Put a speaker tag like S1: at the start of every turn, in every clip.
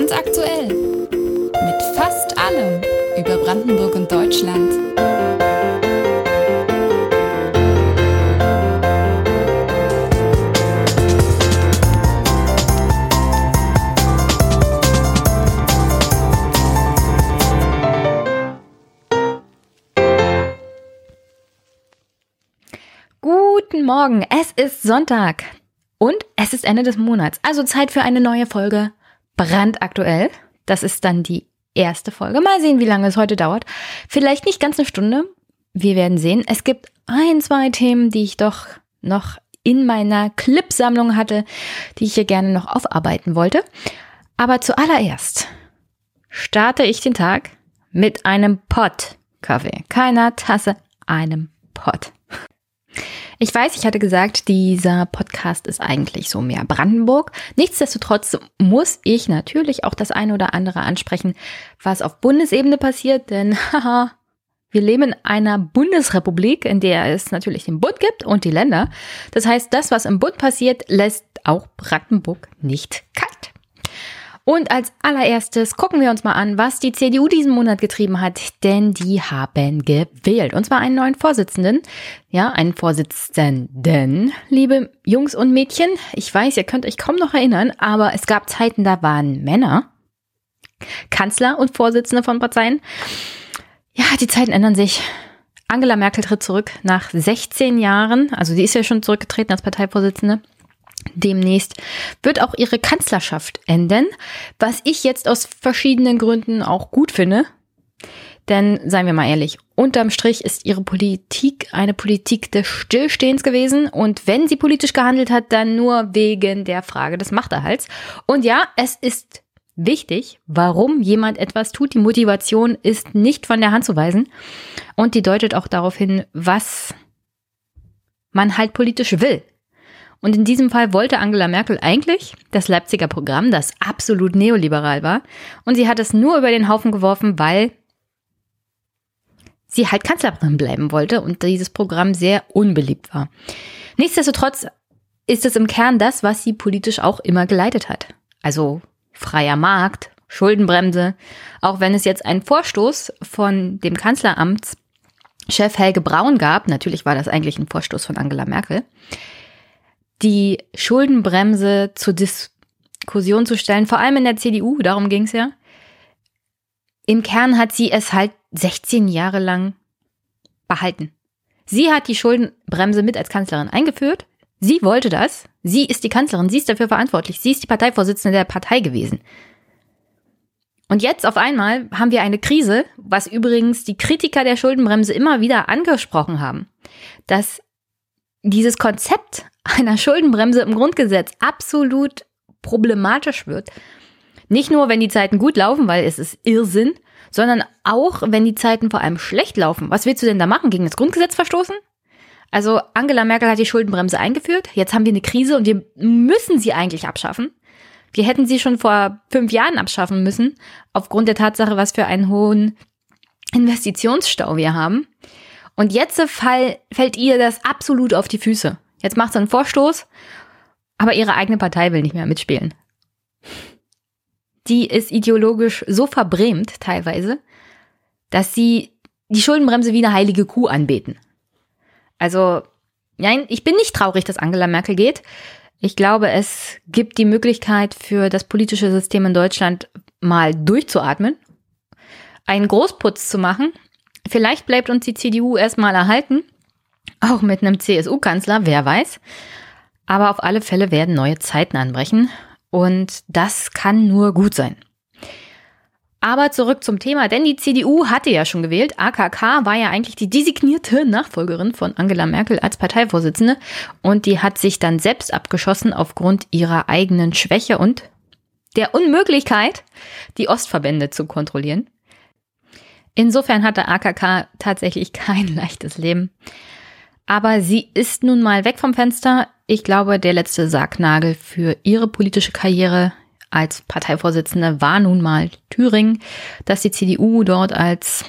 S1: Brandaktuell. Mit fast allem über Brandenburg und Deutschland.
S2: Guten Morgen, es ist Sonntag und es ist Ende des Monats, also Zeit für eine neue Folge brandaktuell. Das ist dann die erste Folge. Mal sehen, wie lange es heute dauert. Vielleicht nicht ganz eine Stunde. Wir werden sehen. Es gibt ein, zwei Themen, die ich doch noch in meiner Clipsammlung hatte, die ich hier gerne noch aufarbeiten wollte. Aber zuallererst starte ich den Tag mit einem Pott Kaffee. Keiner Tasse, einem Pott. Ich weiß, ich hatte gesagt, dieser Podcast ist eigentlich so mehr Brandenburg. Nichtsdestotrotz muss ich natürlich auch das eine oder andere ansprechen, was auf Bundesebene passiert, denn haha, wir leben in einer Bundesrepublik, in der es natürlich den Bund gibt und die Länder. Das heißt, das, was im Bund passiert, lässt auch Brandenburg nicht kalt. Und als allererstes gucken wir uns mal an, was die CDU diesen Monat getrieben hat, denn die haben gewählt. Und zwar einen neuen Vorsitzenden. Ja, einen Vorsitzenden, liebe Jungs und Mädchen. Ich weiß, ihr könnt euch kaum noch erinnern, aber es gab Zeiten, da waren Männer Kanzler und Vorsitzende von Parteien. Ja, die Zeiten ändern sich. Angela Merkel tritt zurück nach 16 Jahren. Also sie ist ja schon zurückgetreten als Parteivorsitzende. Demnächst wird auch ihre Kanzlerschaft enden, was ich jetzt aus verschiedenen Gründen auch gut finde. Denn seien wir mal ehrlich, unterm Strich ist ihre Politik eine Politik des Stillstehens gewesen und wenn sie politisch gehandelt hat, dann nur wegen der Frage des Machterhalts. Und ja, es ist wichtig, warum jemand etwas tut. Die Motivation ist nicht von der Hand zu weisen und die deutet auch darauf hin, was man halt politisch will. Und in diesem Fall wollte Angela Merkel eigentlich das Leipziger Programm, das absolut neoliberal war. Und sie hat es nur über den Haufen geworfen, weil sie halt Kanzlerin bleiben wollte und dieses Programm sehr unbeliebt war. Nichtsdestotrotz ist es im Kern das, was sie politisch auch immer geleitet hat. Also freier Markt, Schuldenbremse, auch wenn es jetzt einen Vorstoß von dem Kanzleramtschef Helge Braun gab, natürlich war das eigentlich ein Vorstoß von Angela Merkel, die Schuldenbremse zur Diskussion zu stellen, vor allem in der CDU, darum ging es ja. Im Kern hat sie es halt 16 Jahre lang behalten. Sie hat die Schuldenbremse mit als Kanzlerin eingeführt. Sie wollte das. Sie ist die Kanzlerin. Sie ist dafür verantwortlich. Sie ist die Parteivorsitzende der Partei gewesen. Und jetzt auf einmal haben wir eine Krise, was übrigens die Kritiker der Schuldenbremse immer wieder angesprochen haben, dass dieses Konzept einer Schuldenbremse im Grundgesetz absolut problematisch wird. Nicht nur, wenn die Zeiten gut laufen, weil es ist Irrsinn, sondern auch, wenn die Zeiten vor allem schlecht laufen. Was willst du denn da machen? Gegen das Grundgesetz verstoßen? Also Angela Merkel hat die Schuldenbremse eingeführt. Jetzt haben wir eine Krise und wir müssen sie eigentlich abschaffen. Wir hätten sie schon vor fünf Jahren abschaffen müssen, aufgrund der Tatsache, was für einen hohen Investitionsstau wir haben. Und jetzt fall, fällt ihr das absolut auf die Füße. Jetzt macht sie einen Vorstoß, aber ihre eigene Partei will nicht mehr mitspielen. Die ist ideologisch so verbrämt teilweise, dass sie die Schuldenbremse wie eine heilige Kuh anbeten. Also, nein, ich bin nicht traurig, dass Angela Merkel geht. Ich glaube, es gibt die Möglichkeit für das politische System in Deutschland mal durchzuatmen, einen Großputz zu machen. Vielleicht bleibt uns die CDU erstmal erhalten auch mit einem CSU-Kanzler, wer weiß. Aber auf alle Fälle werden neue Zeiten anbrechen und das kann nur gut sein. Aber zurück zum Thema, denn die CDU hatte ja schon gewählt. AKK war ja eigentlich die designierte Nachfolgerin von Angela Merkel als Parteivorsitzende und die hat sich dann selbst abgeschossen aufgrund ihrer eigenen Schwäche und der Unmöglichkeit, die Ostverbände zu kontrollieren. Insofern hatte AKK tatsächlich kein leichtes Leben. Aber sie ist nun mal weg vom Fenster. Ich glaube, der letzte Sargnagel für ihre politische Karriere als Parteivorsitzende war nun mal Thüringen, dass die CDU dort als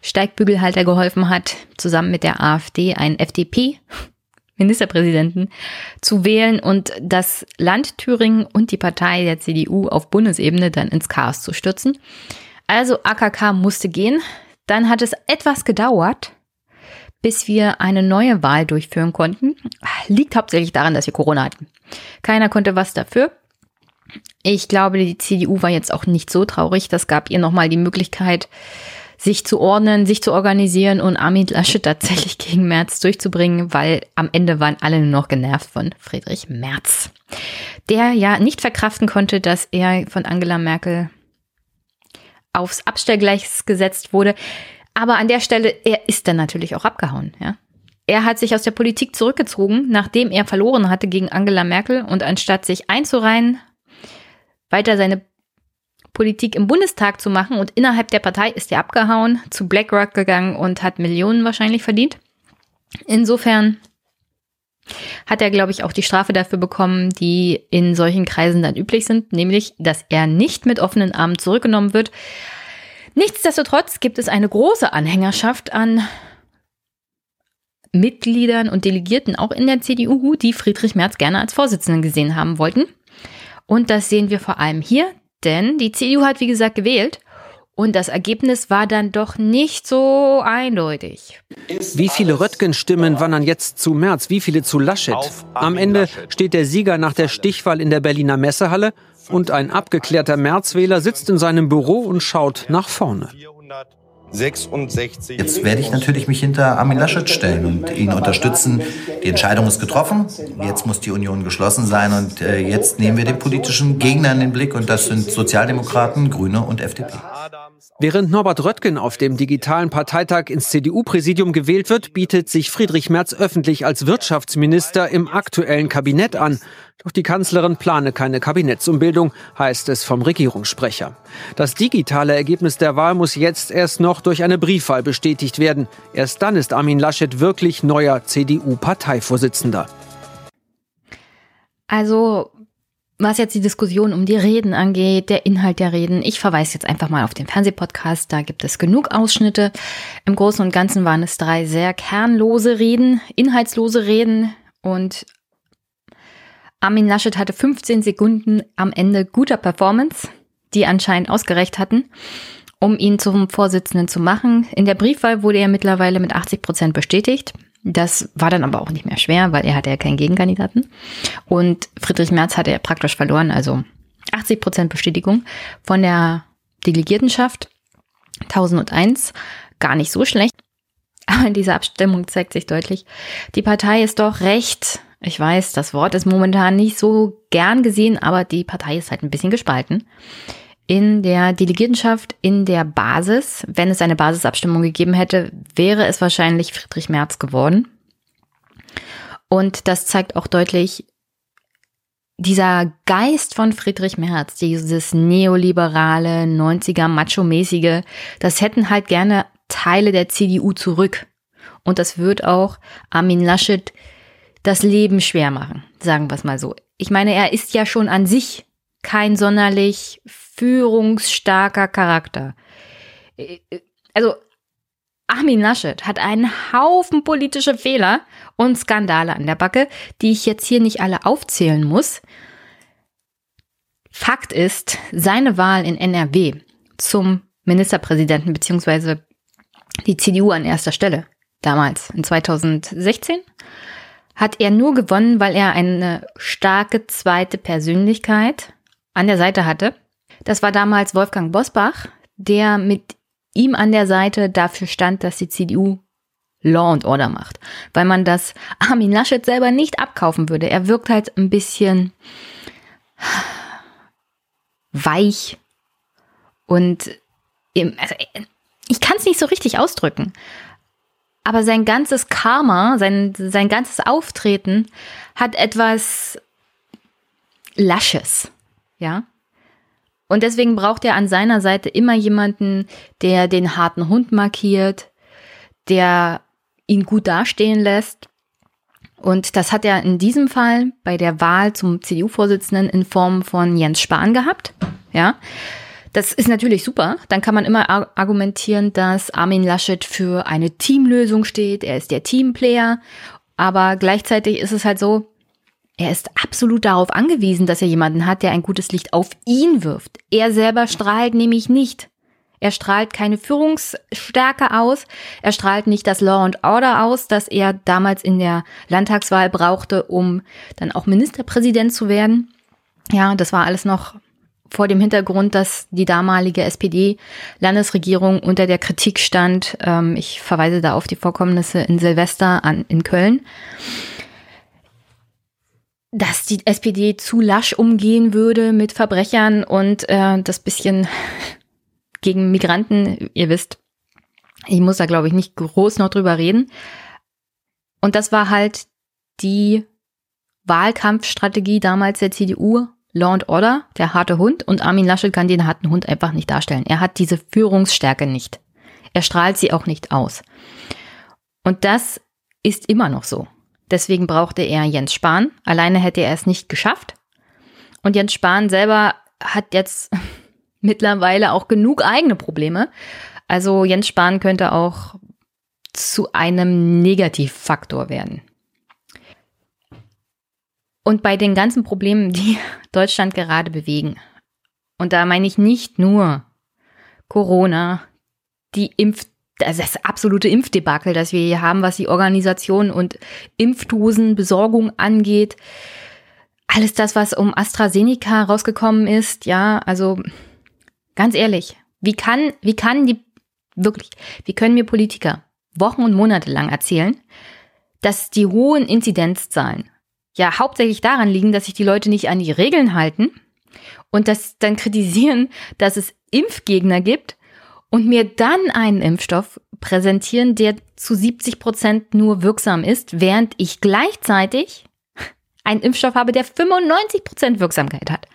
S2: Steigbügelhalter geholfen hat, zusammen mit der AfD ein FDP Ministerpräsidenten zu wählen und das Land Thüringen und die Partei der CDU auf Bundesebene dann ins Chaos zu stürzen. Also AKK musste gehen. Dann hat es etwas gedauert, bis wir eine neue Wahl durchführen konnten. Liegt hauptsächlich daran, dass wir Corona hatten. Keiner konnte was dafür. Ich glaube, die CDU war jetzt auch nicht so traurig. Das gab ihr nochmal die Möglichkeit, sich zu ordnen, sich zu organisieren und Armin Laschet tatsächlich gegen Merz durchzubringen, weil am Ende waren alle nur noch genervt von Friedrich Merz, der ja nicht verkraften konnte, dass er von Angela Merkel aufs Abstellgleis gesetzt wurde. Aber an der Stelle, er ist dann natürlich auch abgehauen, ja. Er hat sich aus der Politik zurückgezogen, nachdem er verloren hatte gegen Angela Merkel und anstatt sich einzureihen, weiter seine Politik im Bundestag zu machen und innerhalb der Partei ist er abgehauen, zu BlackRock gegangen und hat Millionen wahrscheinlich verdient. Insofern hat er, glaube ich, auch die Strafe dafür bekommen, die in solchen Kreisen dann üblich sind, nämlich, dass er nicht mit offenen Armen zurückgenommen wird. Nichtsdestotrotz gibt es eine große Anhängerschaft an Mitgliedern und Delegierten auch in der CDU, die Friedrich Merz gerne als Vorsitzenden gesehen haben wollten. Und das sehen wir vor allem hier, denn die CDU hat, wie gesagt, gewählt und das Ergebnis war dann doch nicht so eindeutig.
S3: Wie viele Röttgen-Stimmen wandern jetzt zu Merz? Wie viele zu Laschet? Am Ende steht der Sieger nach der Stichwahl in der Berliner Messehalle und ein abgeklärter Märzwähler sitzt in seinem Büro und schaut nach vorne.
S4: 66. Jetzt werde ich natürlich mich hinter Armin Laschet stellen und ihn unterstützen. Die Entscheidung ist getroffen. Jetzt muss die Union geschlossen sein und äh, jetzt nehmen wir den politischen Gegner in den Blick und das sind Sozialdemokraten, Grüne und FDP.
S3: Während Norbert Röttgen auf dem digitalen Parteitag ins CDU-Präsidium gewählt wird, bietet sich Friedrich Merz öffentlich als Wirtschaftsminister im aktuellen Kabinett an. Doch die Kanzlerin plane keine Kabinettsumbildung, heißt es vom Regierungssprecher. Das digitale Ergebnis der Wahl muss jetzt erst noch durch eine Briefwahl bestätigt werden. Erst dann ist Armin Laschet wirklich neuer CDU-Parteivorsitzender.
S2: Also was jetzt die Diskussion um die Reden angeht, der Inhalt der Reden, ich verweise jetzt einfach mal auf den Fernsehpodcast, da gibt es genug Ausschnitte. Im Großen und Ganzen waren es drei sehr kernlose Reden, inhaltslose Reden und Armin Laschet hatte 15 Sekunden am Ende guter Performance, die anscheinend ausgereicht hatten, um ihn zum Vorsitzenden zu machen. In der Briefwahl wurde er mittlerweile mit 80 Prozent bestätigt. Das war dann aber auch nicht mehr schwer, weil er hatte ja keinen Gegenkandidaten. Und Friedrich Merz hatte ja praktisch verloren, also 80 Prozent Bestätigung von der Delegiertenschaft. 1001, gar nicht so schlecht. Aber in dieser Abstimmung zeigt sich deutlich, die Partei ist doch recht, ich weiß, das Wort ist momentan nicht so gern gesehen, aber die Partei ist halt ein bisschen gespalten. In der Delegiertenschaft, in der Basis, wenn es eine Basisabstimmung gegeben hätte, wäre es wahrscheinlich Friedrich Merz geworden. Und das zeigt auch deutlich, dieser Geist von Friedrich Merz, dieses neoliberale, 90er, macho-mäßige, das hätten halt gerne Teile der CDU zurück. Und das wird auch Armin Laschet das Leben schwer machen, sagen wir es mal so. Ich meine, er ist ja schon an sich kein sonderlich führungsstarker Charakter. Also Armin Laschet hat einen Haufen politische Fehler und Skandale an der Backe, die ich jetzt hier nicht alle aufzählen muss. Fakt ist, seine Wahl in NRW zum Ministerpräsidenten beziehungsweise die CDU an erster Stelle damals in 2016 hat er nur gewonnen, weil er eine starke zweite Persönlichkeit an der Seite hatte. Das war damals Wolfgang Bosbach, der mit ihm an der Seite dafür stand, dass die CDU Law and Order macht, weil man das Armin Laschet selber nicht abkaufen würde. Er wirkt halt ein bisschen weich und also ich kann es nicht so richtig ausdrücken. Aber sein ganzes Karma, sein, sein ganzes Auftreten hat etwas Lasches, ja. Und deswegen braucht er an seiner Seite immer jemanden, der den harten Hund markiert, der ihn gut dastehen lässt. Und das hat er in diesem Fall bei der Wahl zum CDU-Vorsitzenden in Form von Jens Spahn gehabt, ja. Das ist natürlich super. Dann kann man immer argumentieren, dass Armin Laschet für eine Teamlösung steht. Er ist der Teamplayer. Aber gleichzeitig ist es halt so, er ist absolut darauf angewiesen, dass er jemanden hat, der ein gutes Licht auf ihn wirft. Er selber strahlt nämlich nicht. Er strahlt keine Führungsstärke aus. Er strahlt nicht das Law and Order aus, das er damals in der Landtagswahl brauchte, um dann auch Ministerpräsident zu werden. Ja, das war alles noch vor dem Hintergrund, dass die damalige SPD-Landesregierung unter der Kritik stand. Ähm, ich verweise da auf die Vorkommnisse in Silvester an, in Köln dass die SPD zu lasch umgehen würde mit Verbrechern und äh, das bisschen gegen Migranten, ihr wisst, ich muss da glaube ich nicht groß noch drüber reden. Und das war halt die Wahlkampfstrategie damals der CDU, Law and Order, der harte Hund und Armin Laschet kann den harten Hund einfach nicht darstellen. Er hat diese Führungsstärke nicht. Er strahlt sie auch nicht aus. Und das ist immer noch so. Deswegen brauchte er Jens Spahn. Alleine hätte er es nicht geschafft. Und Jens Spahn selber hat jetzt mittlerweile auch genug eigene Probleme. Also Jens Spahn könnte auch zu einem Negativfaktor werden. Und bei den ganzen Problemen, die Deutschland gerade bewegen, und da meine ich nicht nur Corona, die Impf das ist das absolute Impfdebakel, das wir hier haben, was die Organisation und Impfdosenbesorgung angeht. Alles das, was um AstraZeneca rausgekommen ist, ja, also ganz ehrlich, wie kann, wie kann die, wirklich, wie können mir Politiker Wochen und Monate lang erzählen, dass die hohen Inzidenzzahlen ja hauptsächlich daran liegen, dass sich die Leute nicht an die Regeln halten und das dann kritisieren, dass es Impfgegner gibt und mir dann einen Impfstoff präsentieren, der zu 70 Prozent nur wirksam ist, während ich gleichzeitig einen Impfstoff habe, der 95 Prozent Wirksamkeit hat.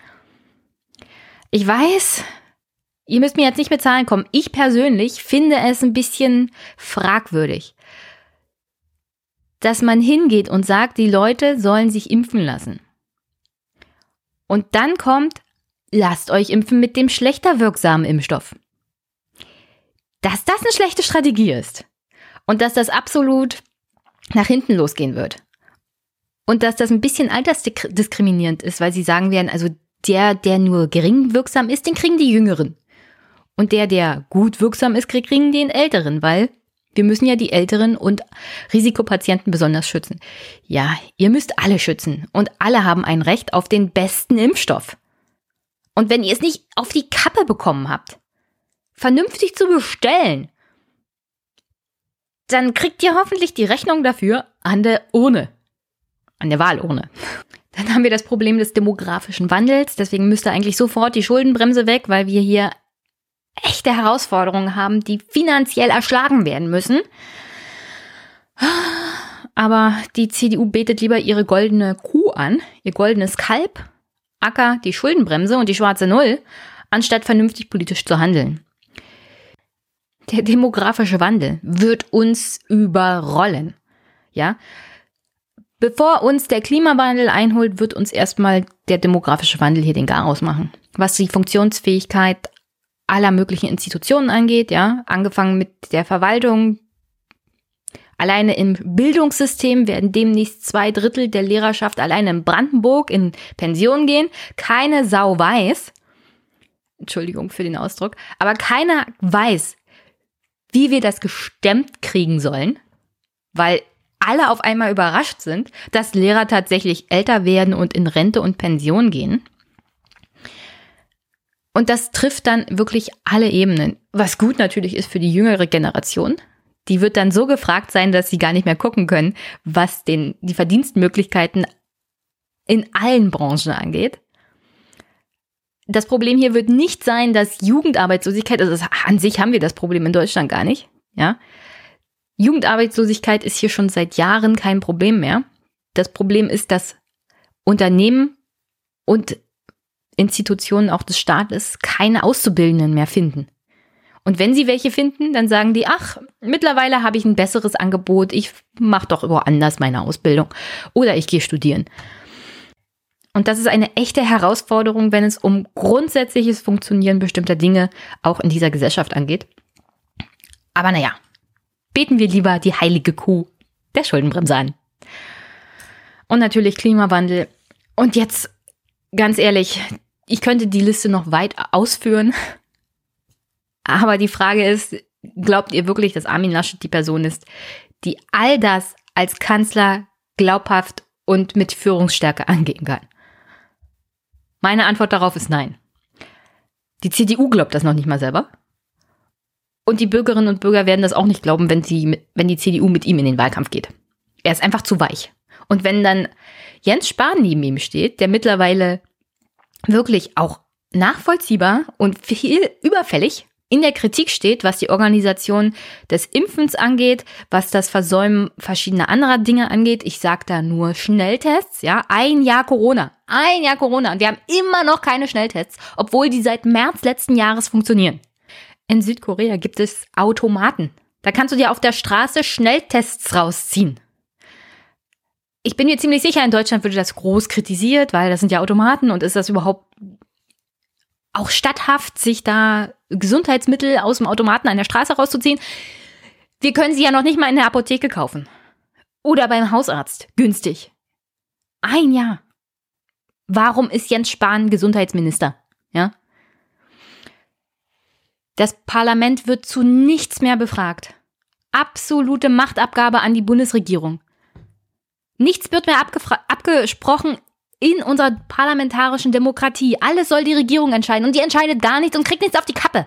S2: Ich weiß, ihr müsst mir jetzt nicht mit Zahlen kommen. Ich persönlich finde es ein bisschen fragwürdig, dass man hingeht und sagt, die Leute sollen sich impfen lassen. Und dann kommt, lasst euch impfen mit dem schlechter wirksamen Impfstoff dass das eine schlechte Strategie ist und dass das absolut nach hinten losgehen wird. Und dass das ein bisschen altersdiskriminierend ist, weil sie sagen werden, also der, der nur gering wirksam ist, den kriegen die Jüngeren. Und der, der gut wirksam ist, kriegen den Älteren, weil wir müssen ja die Älteren und Risikopatienten besonders schützen. Ja, ihr müsst alle schützen und alle haben ein Recht auf den besten Impfstoff. Und wenn ihr es nicht auf die Kappe bekommen habt, vernünftig zu bestellen, dann kriegt ihr hoffentlich die Rechnung dafür an der Urne. An der Wahlurne. Dann haben wir das Problem des demografischen Wandels. Deswegen müsste eigentlich sofort die Schuldenbremse weg, weil wir hier echte Herausforderungen haben, die finanziell erschlagen werden müssen. Aber die CDU betet lieber ihre goldene Kuh an, ihr goldenes Kalb, Acker, die Schuldenbremse und die schwarze Null, anstatt vernünftig politisch zu handeln. Der demografische Wandel wird uns überrollen. Ja? Bevor uns der Klimawandel einholt, wird uns erstmal der demografische Wandel hier den Garaus machen. Was die Funktionsfähigkeit aller möglichen Institutionen angeht, ja, angefangen mit der Verwaltung. Alleine im Bildungssystem werden demnächst zwei Drittel der Lehrerschaft alleine in Brandenburg in Pension gehen. Keine Sau weiß, Entschuldigung für den Ausdruck, aber keiner weiß, wie wir das gestemmt kriegen sollen, weil alle auf einmal überrascht sind, dass Lehrer tatsächlich älter werden und in Rente und Pension gehen. Und das trifft dann wirklich alle Ebenen. Was gut natürlich ist für die jüngere Generation. Die wird dann so gefragt sein, dass sie gar nicht mehr gucken können, was den, die Verdienstmöglichkeiten in allen Branchen angeht das Problem hier wird nicht sein, dass Jugendarbeitslosigkeit, also an sich haben wir das Problem in Deutschland gar nicht, ja. Jugendarbeitslosigkeit ist hier schon seit Jahren kein Problem mehr. Das Problem ist, dass Unternehmen und Institutionen auch des Staates keine Auszubildenden mehr finden. Und wenn sie welche finden, dann sagen die, ach, mittlerweile habe ich ein besseres Angebot, ich mache doch woanders meine Ausbildung oder ich gehe studieren. Und das ist eine echte Herausforderung, wenn es um grundsätzliches Funktionieren bestimmter Dinge auch in dieser Gesellschaft angeht. Aber naja, beten wir lieber die heilige Kuh der Schuldenbremse an. Und natürlich Klimawandel. Und jetzt, ganz ehrlich, ich könnte die Liste noch weit ausführen. Aber die Frage ist, glaubt ihr wirklich, dass Armin Laschet die Person ist, die all das als Kanzler glaubhaft und mit Führungsstärke angehen kann? Meine Antwort darauf ist nein. Die CDU glaubt das noch nicht mal selber. Und die Bürgerinnen und Bürger werden das auch nicht glauben, wenn, sie, wenn die CDU mit ihm in den Wahlkampf geht. Er ist einfach zu weich. Und wenn dann Jens Spahn neben ihm steht, der mittlerweile wirklich auch nachvollziehbar und viel überfällig in der Kritik steht, was die Organisation des Impfens angeht, was das Versäumen verschiedener anderer Dinge angeht. Ich sage da nur Schnelltests, ja, ein Jahr Corona, ein Jahr Corona und wir haben immer noch keine Schnelltests, obwohl die seit März letzten Jahres funktionieren. In Südkorea gibt es Automaten. Da kannst du dir auf der Straße Schnelltests rausziehen. Ich bin mir ziemlich sicher, in Deutschland würde das groß kritisiert, weil das sind ja Automaten und ist das überhaupt auch statthaft, sich da Gesundheitsmittel aus dem Automaten an der Straße rauszuziehen. Wir können sie ja noch nicht mal in der Apotheke kaufen. Oder beim Hausarzt. Günstig. Ein Jahr. Warum ist Jens Spahn Gesundheitsminister? Ja? Das Parlament wird zu nichts mehr befragt. Absolute Machtabgabe an die Bundesregierung. Nichts wird mehr abgesprochen in unserer parlamentarischen Demokratie. Alles soll die Regierung entscheiden und die entscheidet gar nichts und kriegt nichts auf die Kappe.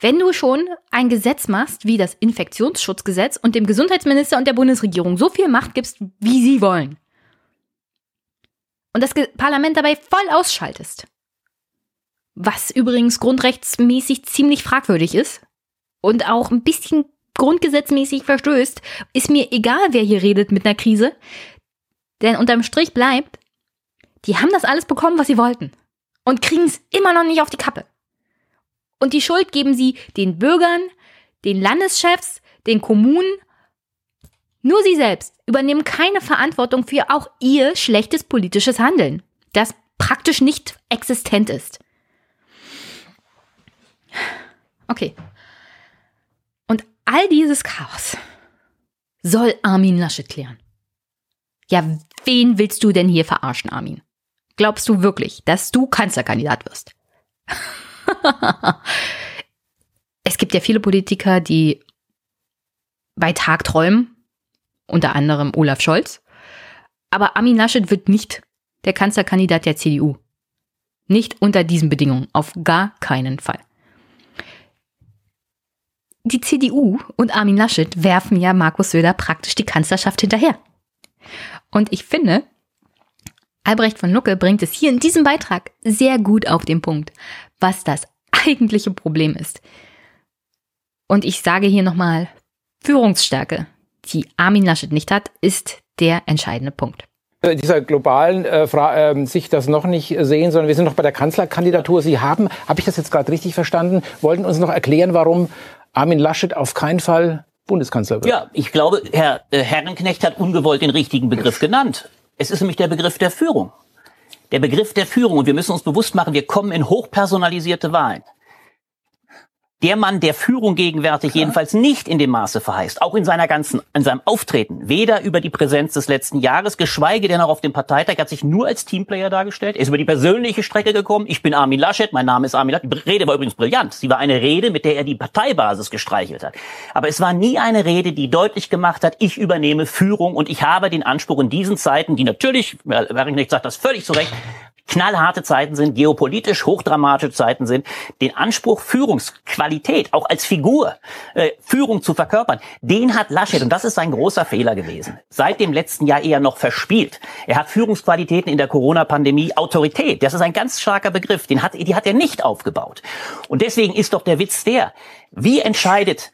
S2: Wenn du schon ein Gesetz machst, wie das Infektionsschutzgesetz und dem Gesundheitsminister und der Bundesregierung so viel Macht gibst, wie sie wollen, und das Parlament dabei voll ausschaltest, was übrigens grundrechtsmäßig ziemlich fragwürdig ist und auch ein bisschen grundgesetzmäßig verstößt, ist mir egal, wer hier redet mit einer Krise. Denn unterm Strich bleibt, die haben das alles bekommen, was sie wollten. Und kriegen es immer noch nicht auf die Kappe. Und die Schuld geben sie den Bürgern, den Landeschefs, den Kommunen. Nur sie selbst übernehmen keine Verantwortung für auch ihr schlechtes politisches Handeln, das praktisch nicht existent ist. Okay. Und all dieses Chaos soll Armin Laschet klären. Ja, wen willst du denn hier verarschen, Armin? Glaubst du wirklich, dass du Kanzlerkandidat wirst? es gibt ja viele Politiker, die bei Tag träumen, unter anderem Olaf Scholz. Aber Armin Laschet wird nicht der Kanzlerkandidat der CDU. Nicht unter diesen Bedingungen, auf gar keinen Fall. Die CDU und Armin Laschet werfen ja Markus Söder praktisch die Kanzlerschaft hinterher. Und ich finde, Albrecht von Lucke bringt es hier in diesem Beitrag sehr gut auf den Punkt, was das eigentliche Problem ist. Und ich sage hier nochmal, Führungsstärke, die Armin Laschet nicht hat, ist der entscheidende Punkt.
S5: In dieser globalen äh, äh, Sicht das noch nicht sehen, sondern wir sind noch bei der Kanzlerkandidatur. Sie haben, habe ich das jetzt gerade richtig verstanden, wollten uns noch erklären, warum Armin Laschet auf keinen Fall Bundeskanzler wird.
S6: Ja, ich glaube, Herr äh, Herrenknecht hat ungewollt den richtigen Begriff genannt. Es ist nämlich der Begriff der Führung. Der Begriff der Führung. Und wir müssen uns bewusst machen, wir kommen in hochpersonalisierte Wahlen der Mann der Führung gegenwärtig Klar. jedenfalls nicht in dem Maße verheißt, auch in seiner ganzen, in seinem Auftreten, weder über die Präsenz des letzten Jahres, geschweige denn auch auf dem Parteitag, hat sich nur als Teamplayer dargestellt, er ist über die persönliche Strecke gekommen, ich bin Armin Laschet, mein Name ist Armin Laschet, die Rede war übrigens brillant, sie war eine Rede, mit der er die Parteibasis gestreichelt hat, aber es war nie eine Rede, die deutlich gemacht hat, ich übernehme Führung und ich habe den Anspruch in diesen Zeiten, die natürlich, Herr Werringknecht sagt das völlig zu Recht, knallharte Zeiten sind, geopolitisch hochdramatische Zeiten sind, den Anspruch Führungsqualität, auch als Figur, äh, Führung zu verkörpern, den hat Laschet, und das ist ein großer Fehler gewesen, seit dem letzten Jahr eher noch verspielt. Er hat Führungsqualitäten in der Corona-Pandemie, Autorität, das ist ein ganz starker Begriff, den hat, die hat er nicht aufgebaut. Und deswegen ist doch der Witz der, wie entscheidet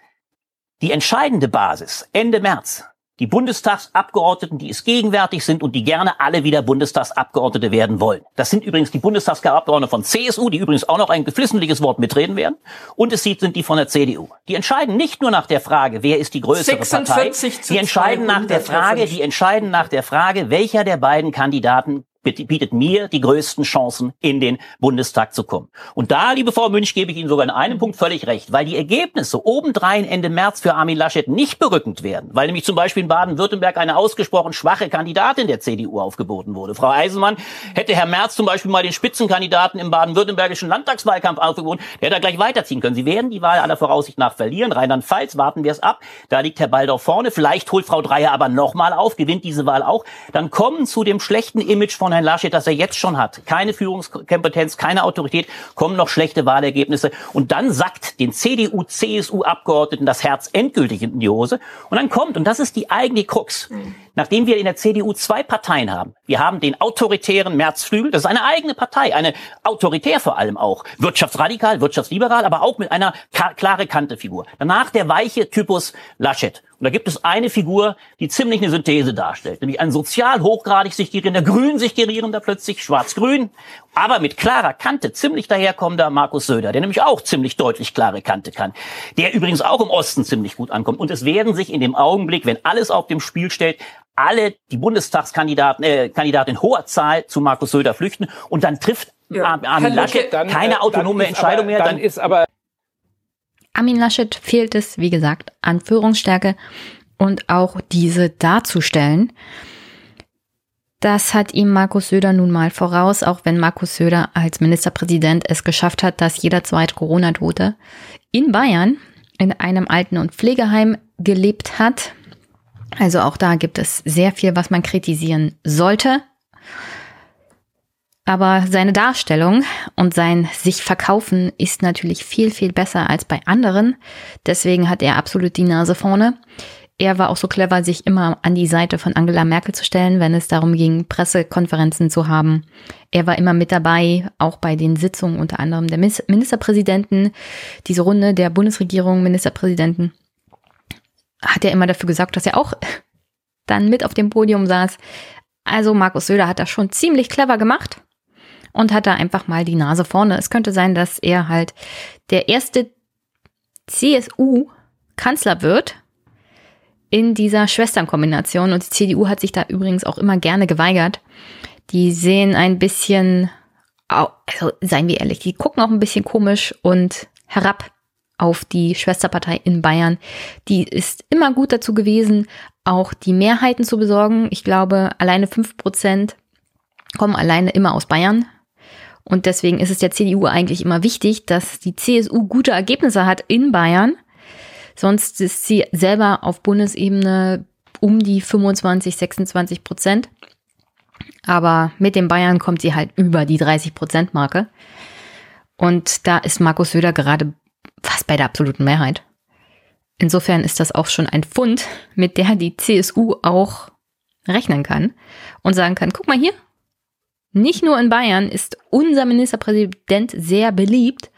S6: die entscheidende Basis Ende März die Bundestagsabgeordneten, die es gegenwärtig sind und die gerne alle wieder Bundestagsabgeordnete werden wollen. Das sind übrigens die Bundestagsabgeordneten von CSU, die übrigens auch noch ein geflissentliches Wort mitreden werden. Und es sind die von der CDU. Die entscheiden nicht nur nach der Frage, wer ist die größere Partei. Die entscheiden nach der Frage, die entscheiden nach der Frage, welcher der beiden Kandidaten bietet mir die größten Chancen, in den Bundestag zu kommen. Und da, liebe Frau Münch, gebe ich Ihnen sogar in einem Punkt völlig recht, weil die Ergebnisse obendrein Ende März für Armin Laschet nicht berückend werden, weil nämlich zum Beispiel in Baden-Württemberg eine ausgesprochen schwache Kandidatin der CDU aufgeboten wurde. Frau Eisenmann hätte Herr Merz zum Beispiel mal den Spitzenkandidaten im baden-württembergischen Landtagswahlkampf aufgeboten, der hätte gleich weiterziehen können. Sie werden die Wahl aller Voraussicht nach verlieren. Rheinland-Pfalz, warten wir es ab. Da liegt Herr Baldau vorne. Vielleicht holt Frau Dreier aber nochmal auf, gewinnt diese Wahl auch. Dann kommen zu dem schlechten Image von Herrn Laschet, das er jetzt schon hat, keine Führungskompetenz, keine Autorität, kommen noch schlechte Wahlergebnisse. Und dann sackt den CDU-CSU-Abgeordneten das Herz endgültig in die Hose. Und dann kommt, und das ist die eigene Krux, nachdem wir in der CDU zwei Parteien haben. Wir haben den autoritären Märzflügel, das ist eine eigene Partei, eine autoritär vor allem auch, wirtschaftsradikal, wirtschaftsliberal, aber auch mit einer klare Kante-Figur. Danach der weiche Typus Laschet. Und da gibt es eine Figur, die ziemlich eine Synthese darstellt, nämlich ein sozial hochgradig sich gerierender, grün sich gerierender plötzlich, schwarz-grün, aber mit klarer Kante, ziemlich daherkommender Markus Söder, der nämlich auch ziemlich deutlich klare Kante kann, der übrigens auch im Osten ziemlich gut ankommt. Und es werden sich in dem Augenblick, wenn alles auf dem Spiel steht, alle die Bundestagskandidaten äh, Kandidaten in hoher Zahl zu Markus Söder flüchten und dann trifft ja, Armin Laschet dann, keine äh, autonome Entscheidung
S5: aber,
S6: mehr.
S5: Dann, dann ist aber
S2: Armin Laschet fehlt es, wie gesagt, an Führungsstärke und auch diese darzustellen. Das hat ihm Markus Söder nun mal voraus, auch wenn Markus Söder als Ministerpräsident es geschafft hat, dass jeder zweite Corona-Tote in Bayern in einem Alten- und Pflegeheim gelebt hat. Also auch da gibt es sehr viel, was man kritisieren sollte. Aber seine Darstellung und sein sich verkaufen ist natürlich viel, viel besser als bei anderen. Deswegen hat er absolut die Nase vorne. Er war auch so clever, sich immer an die Seite von Angela Merkel zu stellen, wenn es darum ging, Pressekonferenzen zu haben. Er war immer mit dabei, auch bei den Sitzungen unter anderem der Ministerpräsidenten, diese Runde der Bundesregierung, Ministerpräsidenten, hat er immer dafür gesorgt, dass er auch dann mit auf dem Podium saß. Also Markus Söder hat das schon ziemlich clever gemacht und hat da einfach mal die Nase vorne. Es könnte sein, dass er halt der erste CSU-Kanzler wird in dieser Schwesternkombination. Und die CDU hat sich da übrigens auch immer gerne geweigert. Die sehen ein bisschen, also seien wir ehrlich, die gucken auch ein bisschen komisch und herab auf die Schwesterpartei in Bayern. Die ist immer gut dazu gewesen, auch die Mehrheiten zu besorgen. Ich glaube, alleine fünf Prozent kommen alleine immer aus Bayern. Und deswegen ist es der CDU eigentlich immer wichtig, dass die CSU gute Ergebnisse hat in Bayern. Sonst ist sie selber auf Bundesebene um die 25, 26 Prozent. Aber mit den Bayern kommt sie halt über die 30 Prozent Marke. Und da ist Markus Söder gerade fast bei der absoluten Mehrheit. Insofern ist das auch schon ein Fund, mit der die CSU auch rechnen kann und sagen kann, guck mal hier, nicht nur in Bayern ist unser Ministerpräsident sehr beliebt.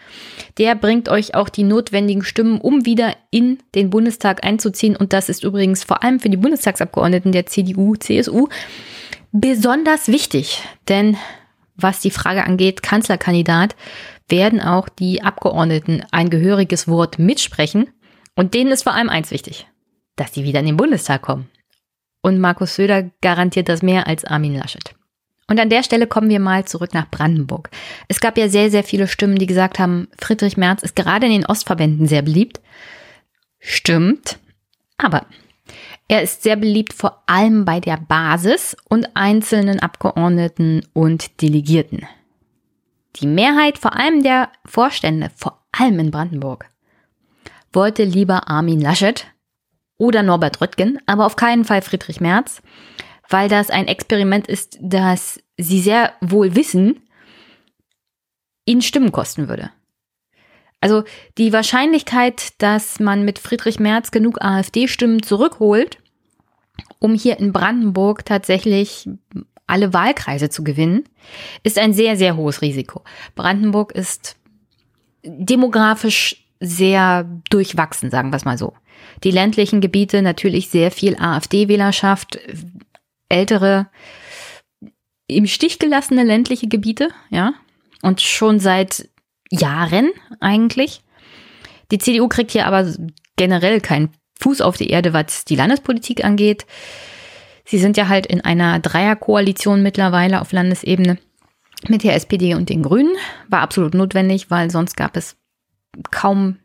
S2: Der bringt euch auch die notwendigen Stimmen, um wieder in den Bundestag einzuziehen. Und das ist übrigens vor allem für die Bundestagsabgeordneten der CDU, CSU besonders wichtig. Denn was die Frage angeht, Kanzlerkandidat, werden auch die Abgeordneten ein gehöriges Wort mitsprechen. Und denen ist vor allem eins wichtig, dass sie wieder in den Bundestag kommen. Und Markus Söder garantiert das mehr als Armin Laschet. Und an der Stelle kommen wir mal zurück nach Brandenburg. Es gab ja sehr, sehr viele Stimmen, die gesagt haben, Friedrich Merz ist gerade in den Ostverbänden sehr beliebt. Stimmt. Aber er ist sehr beliebt vor allem bei der Basis und einzelnen Abgeordneten und Delegierten. Die Mehrheit, vor allem der Vorstände, vor allem in Brandenburg, wollte lieber Armin Laschet oder Norbert Röttgen, aber auf keinen Fall Friedrich Merz weil das ein Experiment ist, das sie sehr wohl wissen, ihnen Stimmen kosten würde. Also die Wahrscheinlichkeit, dass man mit Friedrich Merz genug AfD-Stimmen zurückholt, um hier in Brandenburg tatsächlich alle Wahlkreise zu gewinnen, ist ein sehr, sehr hohes Risiko. Brandenburg ist demografisch sehr durchwachsen, sagen wir es mal so. Die ländlichen Gebiete natürlich sehr viel AfD-Wählerschaft, ältere, im Stich gelassene ländliche Gebiete, ja, und schon seit Jahren eigentlich. Die CDU kriegt hier aber generell keinen Fuß auf die Erde, was die Landespolitik angeht. Sie sind ja halt in einer Dreierkoalition mittlerweile auf Landesebene mit der SPD und den Grünen. War absolut notwendig, weil sonst gab es kaum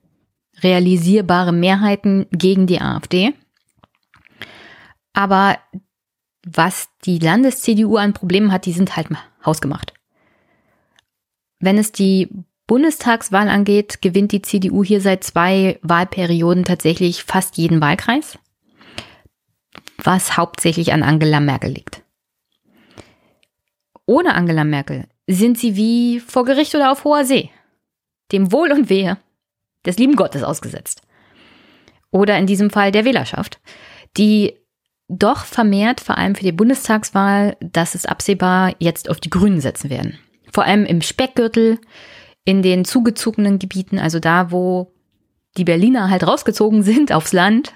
S2: realisierbare Mehrheiten gegen die AfD. Aber was die Landes-CDU an Problemen hat, die sind halt hausgemacht. Wenn es die Bundestagswahl angeht, gewinnt die CDU hier seit zwei Wahlperioden tatsächlich fast jeden Wahlkreis, was hauptsächlich an Angela Merkel liegt. Ohne Angela Merkel sind sie wie vor Gericht oder auf hoher See, dem Wohl und Wehe des lieben Gottes ausgesetzt. Oder in diesem Fall der Wählerschaft, die doch vermehrt, vor allem für die Bundestagswahl, dass es absehbar jetzt auf die Grünen setzen werden. Vor allem im Speckgürtel, in den zugezogenen Gebieten, also da, wo die Berliner halt rausgezogen sind aufs Land.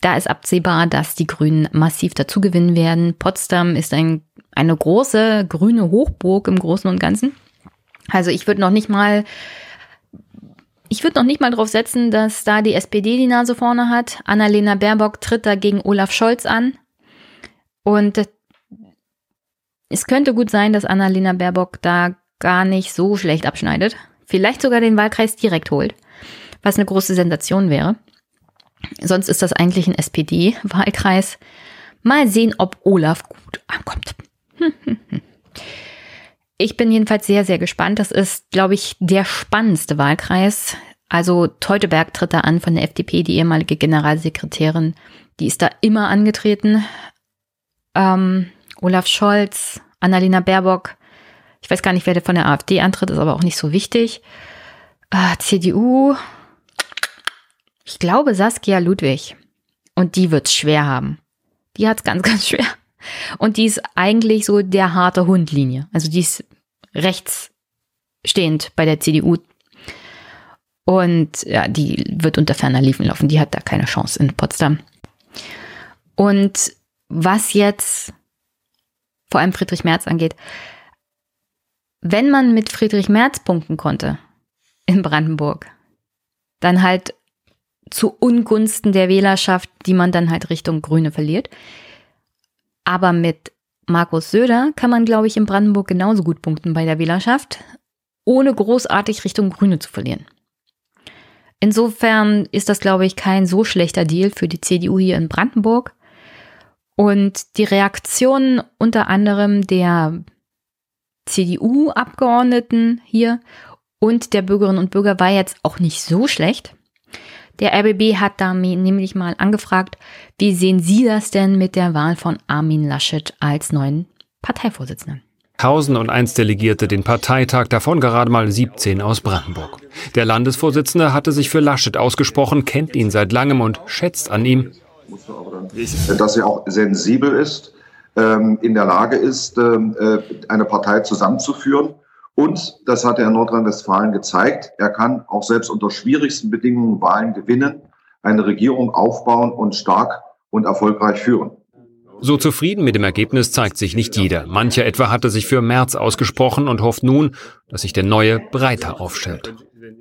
S2: Da ist absehbar, dass die Grünen massiv dazugewinnen werden. Potsdam ist ein, eine große grüne Hochburg im Großen und Ganzen. Also ich würde noch nicht mal ich würde noch nicht mal darauf setzen, dass da die SPD die Nase vorne hat. Annalena Baerbock tritt da gegen Olaf Scholz an. Und es könnte gut sein, dass Annalena Baerbock da gar nicht so schlecht abschneidet. Vielleicht sogar den Wahlkreis direkt holt, was eine große Sensation wäre. Sonst ist das eigentlich ein SPD-Wahlkreis. Mal sehen, ob Olaf gut ankommt. Ich bin jedenfalls sehr, sehr gespannt. Das ist, glaube ich, der spannendste Wahlkreis. Also Teuteberg tritt da an von der FDP, die ehemalige Generalsekretärin. Die ist da immer angetreten. Ähm, Olaf Scholz, Annalena Baerbock. Ich weiß gar nicht, wer der von der AfD antritt, ist aber auch nicht so wichtig. Äh, CDU. Ich glaube Saskia Ludwig. Und die wird's schwer haben. Die hat's ganz, ganz schwer. Und die ist eigentlich so der harte Hundlinie. Also die ist rechts stehend bei der CDU. Und ja, die wird unter ferner Liefen laufen. Die hat da keine Chance in Potsdam. Und was jetzt vor allem Friedrich Merz angeht, wenn man mit Friedrich Merz punkten konnte in Brandenburg, dann halt zu Ungunsten der Wählerschaft, die man dann halt Richtung Grüne verliert. Aber mit Markus Söder kann man, glaube ich, in Brandenburg genauso gut punkten bei der Wählerschaft, ohne großartig Richtung Grüne zu verlieren. Insofern ist das, glaube ich, kein so schlechter Deal für die CDU hier in Brandenburg. Und die Reaktion unter anderem der CDU-Abgeordneten hier und der Bürgerinnen und Bürger war jetzt auch nicht so schlecht. Der RBB hat da nämlich mal angefragt, wie sehen Sie das denn mit der Wahl von Armin Laschet als neuen Parteivorsitzenden?
S7: 1001 Delegierte den Parteitag, davon gerade mal 17 aus Brandenburg. Der Landesvorsitzende hatte sich für Laschet ausgesprochen, kennt ihn seit langem und schätzt an ihm,
S8: dass er auch sensibel ist, ähm, in der Lage ist, ähm, äh, eine Partei zusammenzuführen und, das hat er in Nordrhein-Westfalen gezeigt, er kann auch selbst unter schwierigsten Bedingungen Wahlen gewinnen, eine Regierung aufbauen und stark und erfolgreich führen.
S7: So zufrieden mit dem Ergebnis zeigt sich nicht jeder. Mancher etwa hatte sich für März ausgesprochen und hofft nun, dass sich der Neue breiter aufstellt.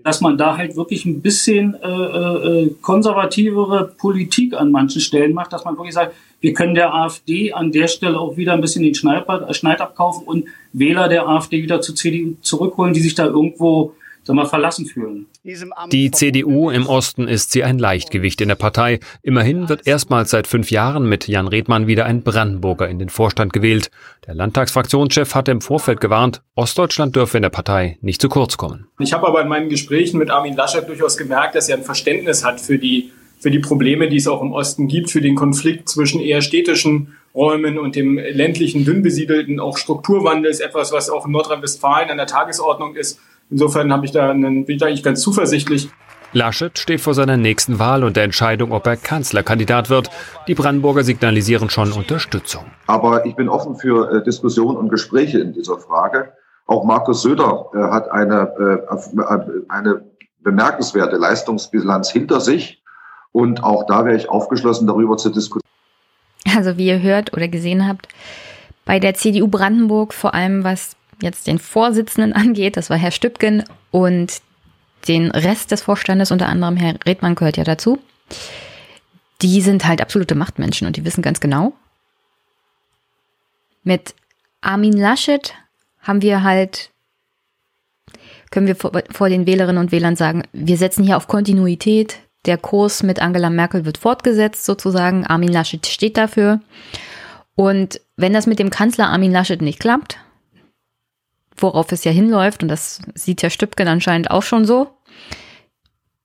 S9: Dass man da halt wirklich ein bisschen äh, äh, konservativere Politik an manchen Stellen macht, dass man wirklich sagt, wir können der AfD an der Stelle auch wieder ein bisschen den Schneid, Schneid abkaufen und Wähler der AfD wieder zur CDU zurückholen, die sich da irgendwo verlassen fühlen.
S7: Die CDU im Osten ist sie ein Leichtgewicht in der Partei. Immerhin wird erstmals seit fünf Jahren mit Jan Redmann wieder ein Brandenburger in den Vorstand gewählt. Der Landtagsfraktionschef hatte im Vorfeld gewarnt, Ostdeutschland dürfe in der Partei nicht zu kurz kommen.
S10: Ich habe aber in meinen Gesprächen mit Armin Laschet durchaus gemerkt, dass er ein Verständnis hat für die für die Probleme, die es auch im Osten gibt, für den Konflikt zwischen eher städtischen Räumen und dem ländlichen, dünn besiedelten. Auch Strukturwandel ist etwas, was auch in Nordrhein-Westfalen an der Tagesordnung ist. Insofern habe ich da einen, bin ich da eigentlich ganz zuversichtlich.
S7: Laschet steht vor seiner nächsten Wahl und der Entscheidung, ob er Kanzlerkandidat wird. Die Brandenburger signalisieren schon Unterstützung.
S8: Aber ich bin offen für äh, Diskussionen und Gespräche in dieser Frage. Auch Markus Söder äh, hat eine, äh, eine bemerkenswerte Leistungsbilanz hinter sich. Und auch da wäre ich aufgeschlossen, darüber zu diskutieren.
S2: Also wie ihr hört oder gesehen habt, bei der CDU Brandenburg, vor allem was jetzt den Vorsitzenden angeht, das war Herr Stübgen und den Rest des Vorstandes, unter anderem Herr Redmann gehört ja dazu. die sind halt absolute Machtmenschen und die wissen ganz genau. Mit Armin Laschet haben wir halt, können wir vor, vor den Wählerinnen und Wählern sagen, wir setzen hier auf Kontinuität. Der Kurs mit Angela Merkel wird fortgesetzt sozusagen. Armin Laschet steht dafür. Und wenn das mit dem Kanzler Armin Laschet nicht klappt, worauf es ja hinläuft, und das sieht Herr Stübken anscheinend auch schon so,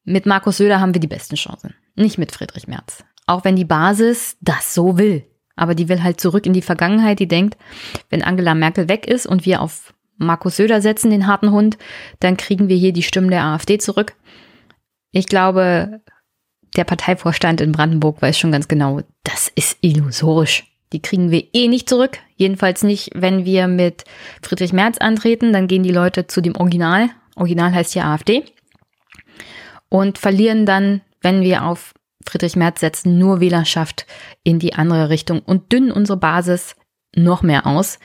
S2: mit Markus Söder haben wir die besten Chancen, nicht mit Friedrich Merz. Auch wenn die Basis das so will. Aber die will halt zurück in die Vergangenheit, die denkt, wenn Angela Merkel weg ist und wir auf Markus Söder setzen, den harten Hund, dann kriegen wir hier die Stimmen der AfD zurück. Ich glaube, der Parteivorstand in Brandenburg weiß schon ganz genau, das ist illusorisch. Die kriegen wir eh nicht zurück. Jedenfalls nicht, wenn wir mit Friedrich Merz antreten. Dann gehen die Leute zu dem Original. Original heißt hier AfD und verlieren dann, wenn wir auf Friedrich Merz setzen, nur Wählerschaft in die andere Richtung und dünnen unsere Basis noch mehr aus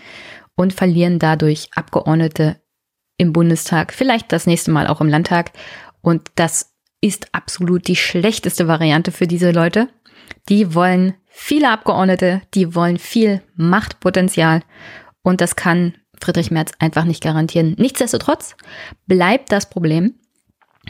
S2: und verlieren dadurch Abgeordnete im Bundestag, vielleicht das nächste Mal auch im Landtag. Und das ist absolut die schlechteste Variante für diese Leute. Die wollen viele Abgeordnete, die wollen viel Machtpotenzial und das kann Friedrich Merz einfach nicht garantieren. Nichtsdestotrotz bleibt das Problem,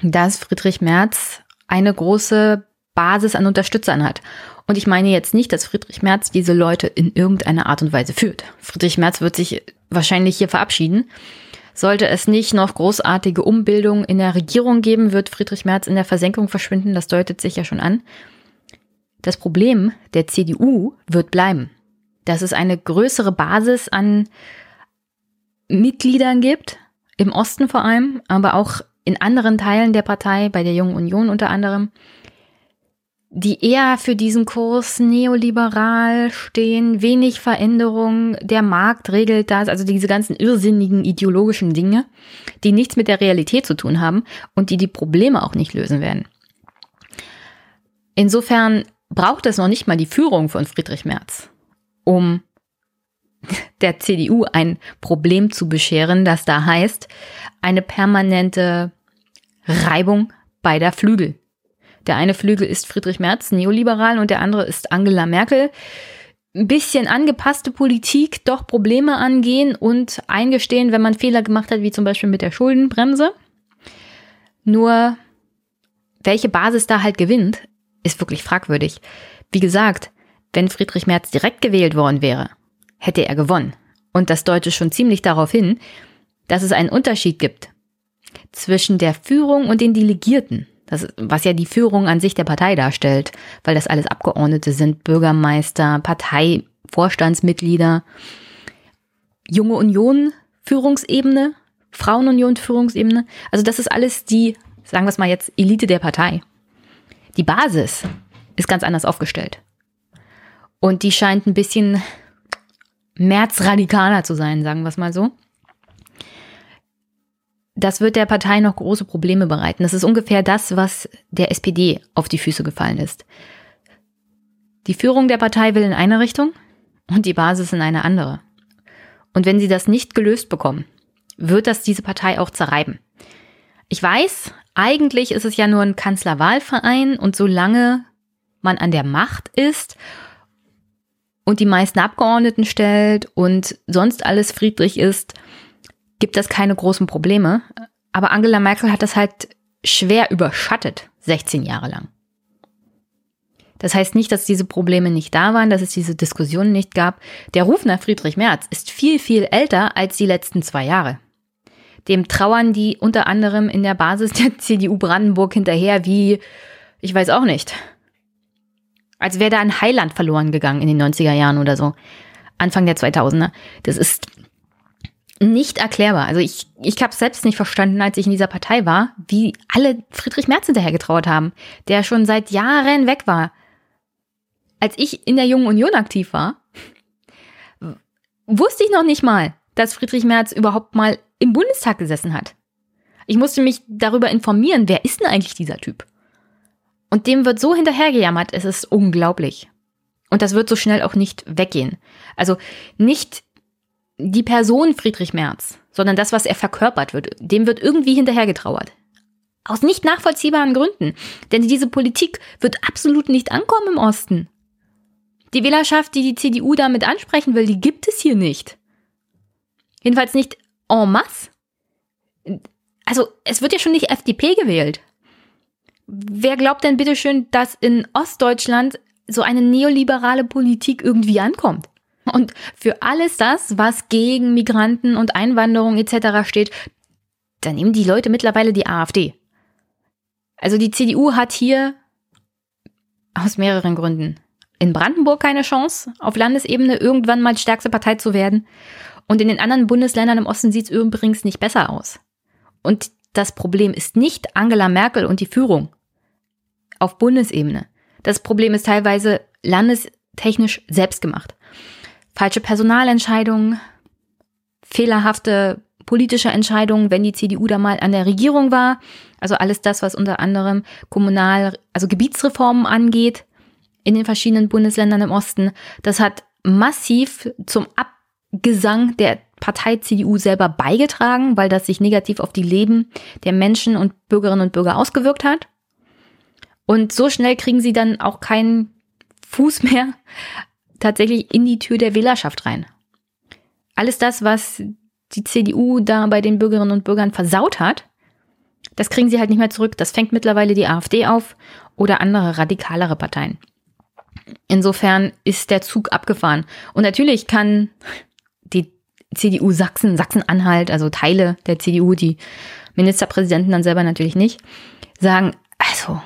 S2: dass Friedrich Merz eine große Basis an Unterstützern hat. Und ich meine jetzt nicht, dass Friedrich Merz diese Leute in irgendeiner Art und Weise führt. Friedrich Merz wird sich wahrscheinlich hier verabschieden. Sollte es nicht noch großartige Umbildungen in der Regierung geben, wird Friedrich Merz in der Versenkung verschwinden. Das deutet sich ja schon an. Das Problem der CDU wird bleiben. Dass es eine größere Basis an Mitgliedern gibt, im Osten vor allem, aber auch in anderen Teilen der Partei, bei der Jungen Union unter anderem, die eher für diesen Kurs neoliberal stehen, wenig Veränderung, der Markt regelt das, also diese ganzen irrsinnigen ideologischen Dinge, die nichts mit der Realität zu tun haben und die die Probleme auch nicht lösen werden. Insofern braucht es noch nicht mal die Führung von Friedrich Merz, um der CDU ein Problem zu bescheren, das da heißt, eine permanente Reibung beider Flügel. Der eine Flügel ist Friedrich Merz, neoliberal, und der andere ist Angela Merkel. Ein bisschen angepasste Politik, doch Probleme angehen und eingestehen, wenn man Fehler gemacht hat, wie zum Beispiel mit der Schuldenbremse. Nur welche Basis da halt gewinnt, ist wirklich fragwürdig. Wie gesagt, wenn Friedrich Merz direkt gewählt worden wäre, hätte er gewonnen. Und das deutet schon ziemlich darauf hin, dass es einen Unterschied gibt zwischen der Führung und den Delegierten. Das, was ja die Führung an sich der Partei darstellt, weil das alles Abgeordnete sind, Bürgermeister, Parteivorstandsmitglieder, junge Union Führungsebene, Frauenunion Führungsebene. Also das ist alles die, sagen wir es mal jetzt, Elite der Partei. Die Basis ist ganz anders aufgestellt. Und die scheint ein bisschen märzradikaler zu sein, sagen wir es mal so das wird der Partei noch große Probleme bereiten. Das ist ungefähr das, was der SPD auf die Füße gefallen ist. Die Führung der Partei will in eine Richtung und die Basis in eine andere. Und wenn sie das nicht gelöst bekommen, wird das diese Partei auch zerreiben. Ich weiß, eigentlich ist es ja nur ein Kanzlerwahlverein und solange man an der Macht ist und die meisten Abgeordneten stellt und sonst alles friedlich ist, gibt es keine großen Probleme. Aber Angela Merkel hat das halt schwer überschattet, 16 Jahre lang. Das heißt nicht, dass diese Probleme nicht da waren, dass es diese Diskussionen nicht gab. Der Ruf nach Friedrich Merz ist viel, viel älter als die letzten zwei Jahre. Dem trauern die unter anderem in der Basis der CDU Brandenburg hinterher wie, ich weiß auch nicht. Als wäre da ein Heiland verloren gegangen in den 90er Jahren oder so. Anfang der 2000er. Das ist nicht erklärbar. Also ich, ich habe selbst nicht verstanden, als ich in dieser Partei war, wie alle Friedrich Merz hinterher getraut haben, der schon seit Jahren weg war. Als ich in der Jungen Union aktiv war, wusste ich noch nicht mal, dass Friedrich Merz überhaupt mal im Bundestag gesessen hat. Ich musste mich darüber informieren, wer ist denn eigentlich dieser Typ? Und dem wird so hinterhergejammert, es ist unglaublich. Und das wird so schnell auch nicht weggehen. Also nicht die Person Friedrich Merz, sondern das, was er verkörpert wird, dem wird irgendwie hinterhergetrauert. Aus nicht nachvollziehbaren Gründen. Denn diese Politik wird absolut nicht ankommen im Osten. Die Wählerschaft, die die CDU damit ansprechen will, die gibt es hier nicht. Jedenfalls nicht en masse. Also, es wird ja schon nicht FDP gewählt. Wer glaubt denn bitteschön, dass in Ostdeutschland so eine neoliberale Politik irgendwie ankommt? Und für alles das, was gegen Migranten und Einwanderung etc. steht, da nehmen die Leute mittlerweile die AfD. Also die CDU hat hier aus mehreren Gründen in Brandenburg keine Chance, auf Landesebene irgendwann mal stärkste Partei zu werden. Und in den anderen Bundesländern im Osten sieht es übrigens nicht besser aus. Und das Problem ist nicht Angela Merkel und die Führung auf Bundesebene. Das Problem ist teilweise landestechnisch selbst gemacht. Falsche Personalentscheidungen, fehlerhafte politische Entscheidungen, wenn die CDU da mal an der Regierung war. Also alles das, was unter anderem Kommunal, also Gebietsreformen angeht in den verschiedenen Bundesländern im Osten. Das hat massiv zum Abgesang der Partei CDU selber beigetragen, weil das sich negativ auf die Leben der Menschen und Bürgerinnen und Bürger ausgewirkt hat. Und so schnell kriegen sie dann auch keinen Fuß mehr tatsächlich in die Tür der Wählerschaft rein. Alles das, was die CDU da bei den Bürgerinnen und Bürgern versaut hat, das kriegen sie halt nicht mehr zurück. Das fängt mittlerweile die AfD auf oder andere radikalere Parteien. Insofern ist der Zug abgefahren. Und natürlich kann die CDU Sachsen, Sachsen-Anhalt, also Teile der CDU, die Ministerpräsidenten dann selber natürlich nicht, sagen, also,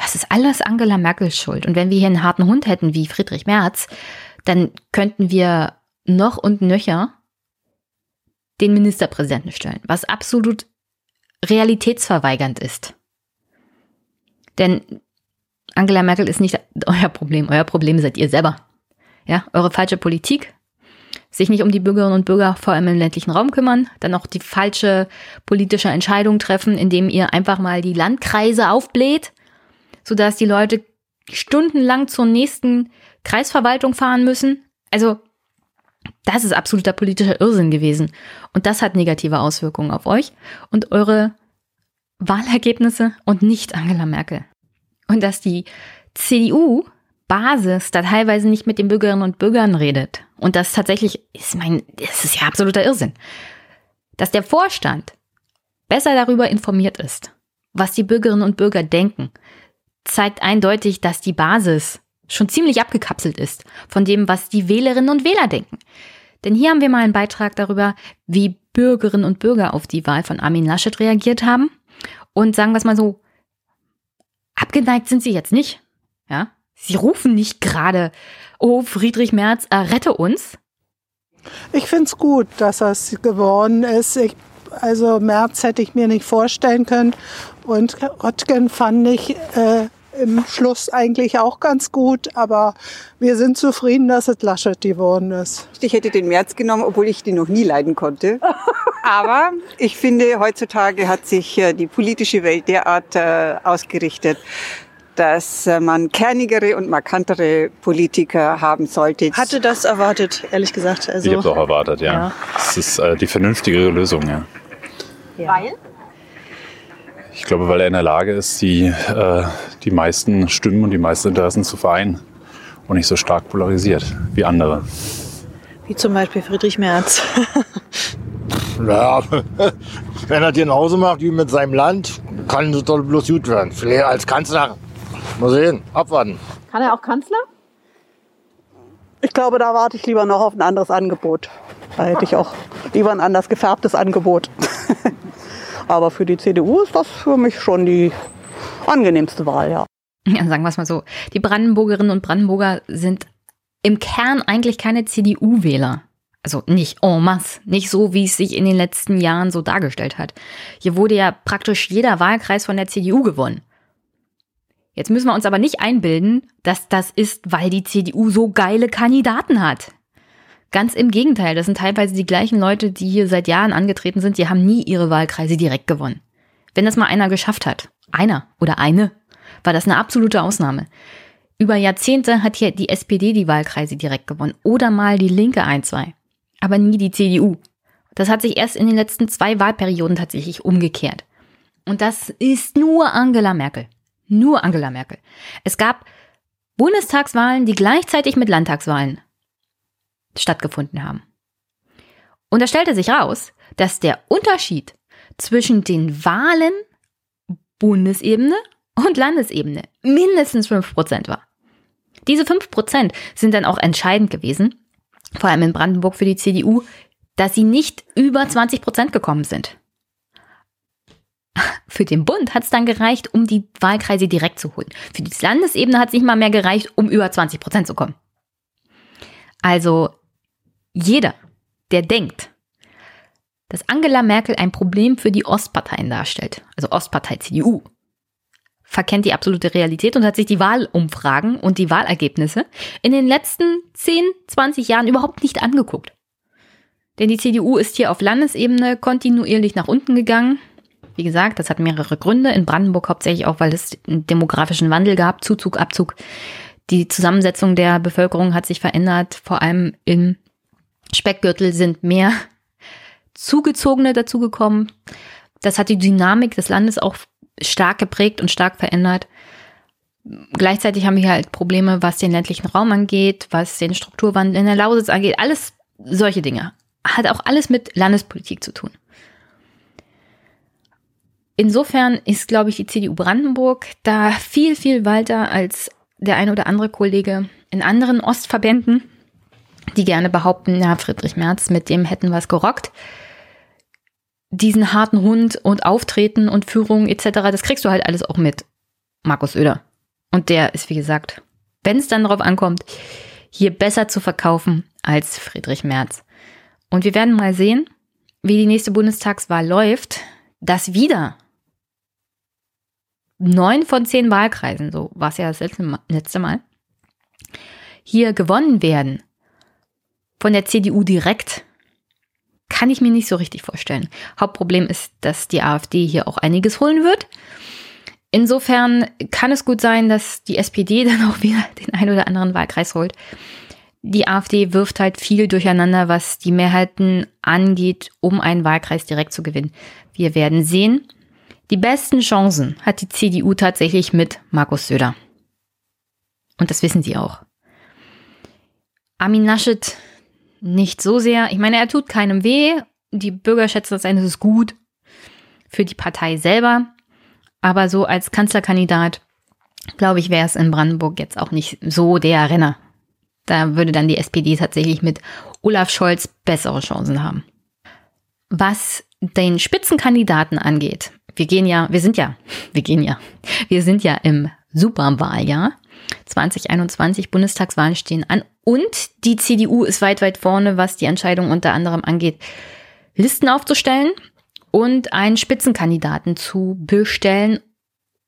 S2: das ist alles Angela Merkels Schuld. Und wenn wir hier einen harten Hund hätten wie Friedrich Merz, dann könnten wir noch und nöcher den Ministerpräsidenten stellen, was absolut realitätsverweigernd ist. Denn Angela Merkel ist nicht euer Problem. Euer Problem seid ihr selber. Ja, eure falsche Politik, sich nicht um die Bürgerinnen und Bürger vor allem im ländlichen Raum kümmern, dann auch die falsche politische Entscheidung treffen, indem ihr einfach mal die Landkreise aufbläht, sodass die Leute stundenlang zur nächsten Kreisverwaltung fahren müssen. Also, das ist absoluter politischer Irrsinn gewesen. Und das hat negative Auswirkungen auf euch und eure Wahlergebnisse und nicht Angela Merkel und dass die CDU Basis da teilweise nicht mit den Bürgerinnen und Bürgern redet. Und das tatsächlich ist mein, das ist ja absoluter Irrsinn. Dass der Vorstand besser darüber informiert ist, was die Bürgerinnen und Bürger denken, zeigt eindeutig, dass die Basis schon ziemlich abgekapselt ist von dem, was die Wählerinnen und Wähler denken. Denn hier haben wir mal einen Beitrag darüber, wie Bürgerinnen und Bürger auf die Wahl von Armin Laschet reagiert haben. Und sagen wir es mal so, abgeneigt sind sie jetzt nicht. Ja, sie rufen nicht gerade, oh Friedrich Merz, äh, rette uns.
S11: Ich finde es gut, dass es geworden ist. Ich, also Merz hätte ich mir nicht vorstellen können. Und Röttgen fand ich äh, im Schluss eigentlich auch ganz gut, aber wir sind zufrieden, dass es Laschet geworden ist.
S12: Ich hätte den März genommen, obwohl ich den noch nie leiden konnte. aber ich finde, heutzutage hat sich äh, die politische Welt derart äh, ausgerichtet, dass äh, man kernigere und markantere Politiker haben sollte.
S13: Hatte das erwartet, ehrlich gesagt.
S14: Also, ich habe es auch erwartet, ja. ja. Das ist äh, die vernünftigere Lösung, ja.
S13: ja. Weil?
S14: Ich glaube, weil er in der Lage ist, die, äh, die meisten Stimmen und die meisten Interessen zu vereinen und nicht so stark polarisiert wie andere.
S13: Wie zum Beispiel Friedrich Merz.
S15: naja, wenn er dir nach Hause macht, wie mit seinem Land, kann es doch bloß gut werden. Vielleicht als Kanzler. Mal sehen, abwarten.
S13: Kann er auch Kanzler?
S11: Ich glaube, da warte ich lieber noch auf ein anderes Angebot. Da hätte ich auch lieber ein anders gefärbtes Angebot. Aber für die CDU ist das für mich schon die angenehmste Wahl, ja.
S2: Ja, sagen wir es mal so. Die Brandenburgerinnen und Brandenburger sind im Kern eigentlich keine CDU-Wähler. Also nicht en masse, nicht so, wie es sich in den letzten Jahren so dargestellt hat. Hier wurde ja praktisch jeder Wahlkreis von der CDU gewonnen. Jetzt müssen wir uns aber nicht einbilden, dass das ist, weil die CDU so geile Kandidaten hat. Ganz im Gegenteil, das sind teilweise die gleichen Leute, die hier seit Jahren angetreten sind, die haben nie ihre Wahlkreise direkt gewonnen. Wenn das mal einer geschafft hat, einer oder eine, war das eine absolute Ausnahme. Über Jahrzehnte hat hier die SPD die Wahlkreise direkt gewonnen oder mal die Linke ein, zwei, aber nie die CDU. Das hat sich erst in den letzten zwei Wahlperioden tatsächlich umgekehrt. Und das ist nur Angela Merkel. Nur Angela Merkel. Es gab Bundestagswahlen, die gleichzeitig mit Landtagswahlen stattgefunden haben. Und da stellte sich raus, dass der Unterschied zwischen den Wahlen Bundesebene und Landesebene mindestens 5% war. Diese 5% sind dann auch entscheidend gewesen, vor allem in Brandenburg für die CDU, dass sie nicht über 20% gekommen sind. Für den Bund hat es dann gereicht, um die Wahlkreise direkt zu holen. Für die Landesebene hat es nicht mal mehr gereicht, um über 20% zu kommen. Also jeder, der denkt, dass Angela Merkel ein Problem für die Ostparteien darstellt, also Ostpartei CDU, verkennt die absolute Realität und hat sich die Wahlumfragen und die Wahlergebnisse in den letzten 10, 20 Jahren überhaupt nicht angeguckt. Denn die CDU ist hier auf Landesebene kontinuierlich nach unten gegangen. Wie gesagt, das hat mehrere Gründe. In Brandenburg hauptsächlich auch, weil es einen demografischen Wandel gab, Zuzug, Abzug. Die Zusammensetzung der Bevölkerung hat sich verändert. Vor allem im Speckgürtel sind mehr Zugezogene dazugekommen. Das hat die Dynamik des Landes auch stark geprägt und stark verändert. Gleichzeitig haben wir halt Probleme, was den ländlichen Raum angeht, was den Strukturwandel in der Lausitz angeht, alles solche Dinge. Hat auch alles mit Landespolitik zu tun. Insofern ist, glaube ich, die CDU Brandenburg da viel, viel weiter als der ein oder andere Kollege in anderen Ostverbänden, die gerne behaupten, ja, Friedrich Merz, mit dem hätten wir es gerockt diesen harten Hund und Auftreten und Führung etc., das kriegst du halt alles auch mit Markus Söder. Und der ist, wie gesagt, wenn es dann darauf ankommt, hier besser zu verkaufen als Friedrich Merz. Und wir werden mal sehen, wie die nächste Bundestagswahl läuft, dass wieder neun von zehn Wahlkreisen, so war es ja das letzte Mal, hier gewonnen werden von der CDU direkt kann ich mir nicht so richtig vorstellen. Hauptproblem ist, dass die AfD hier auch einiges holen wird. Insofern kann es gut sein, dass die SPD dann auch wieder den ein oder anderen Wahlkreis holt. Die AfD wirft halt viel durcheinander, was die Mehrheiten angeht, um einen Wahlkreis direkt zu gewinnen. Wir werden sehen. Die besten Chancen hat die CDU tatsächlich mit Markus Söder. Und das wissen sie auch. Armin Naschet nicht so sehr. Ich meine, er tut keinem weh. Die Bürger schätzen das ein, das ist gut für die Partei selber. Aber so als Kanzlerkandidat, glaube ich, wäre es in Brandenburg jetzt auch nicht so der Renner. Da würde dann die SPD tatsächlich mit Olaf Scholz bessere Chancen haben. Was den Spitzenkandidaten angeht, wir gehen ja, wir sind ja, wir gehen ja, wir sind ja im Superwahljahr. 2021 Bundestagswahlen stehen an und die CDU ist weit, weit vorne, was die Entscheidung unter anderem angeht, Listen aufzustellen und einen Spitzenkandidaten zu bestellen.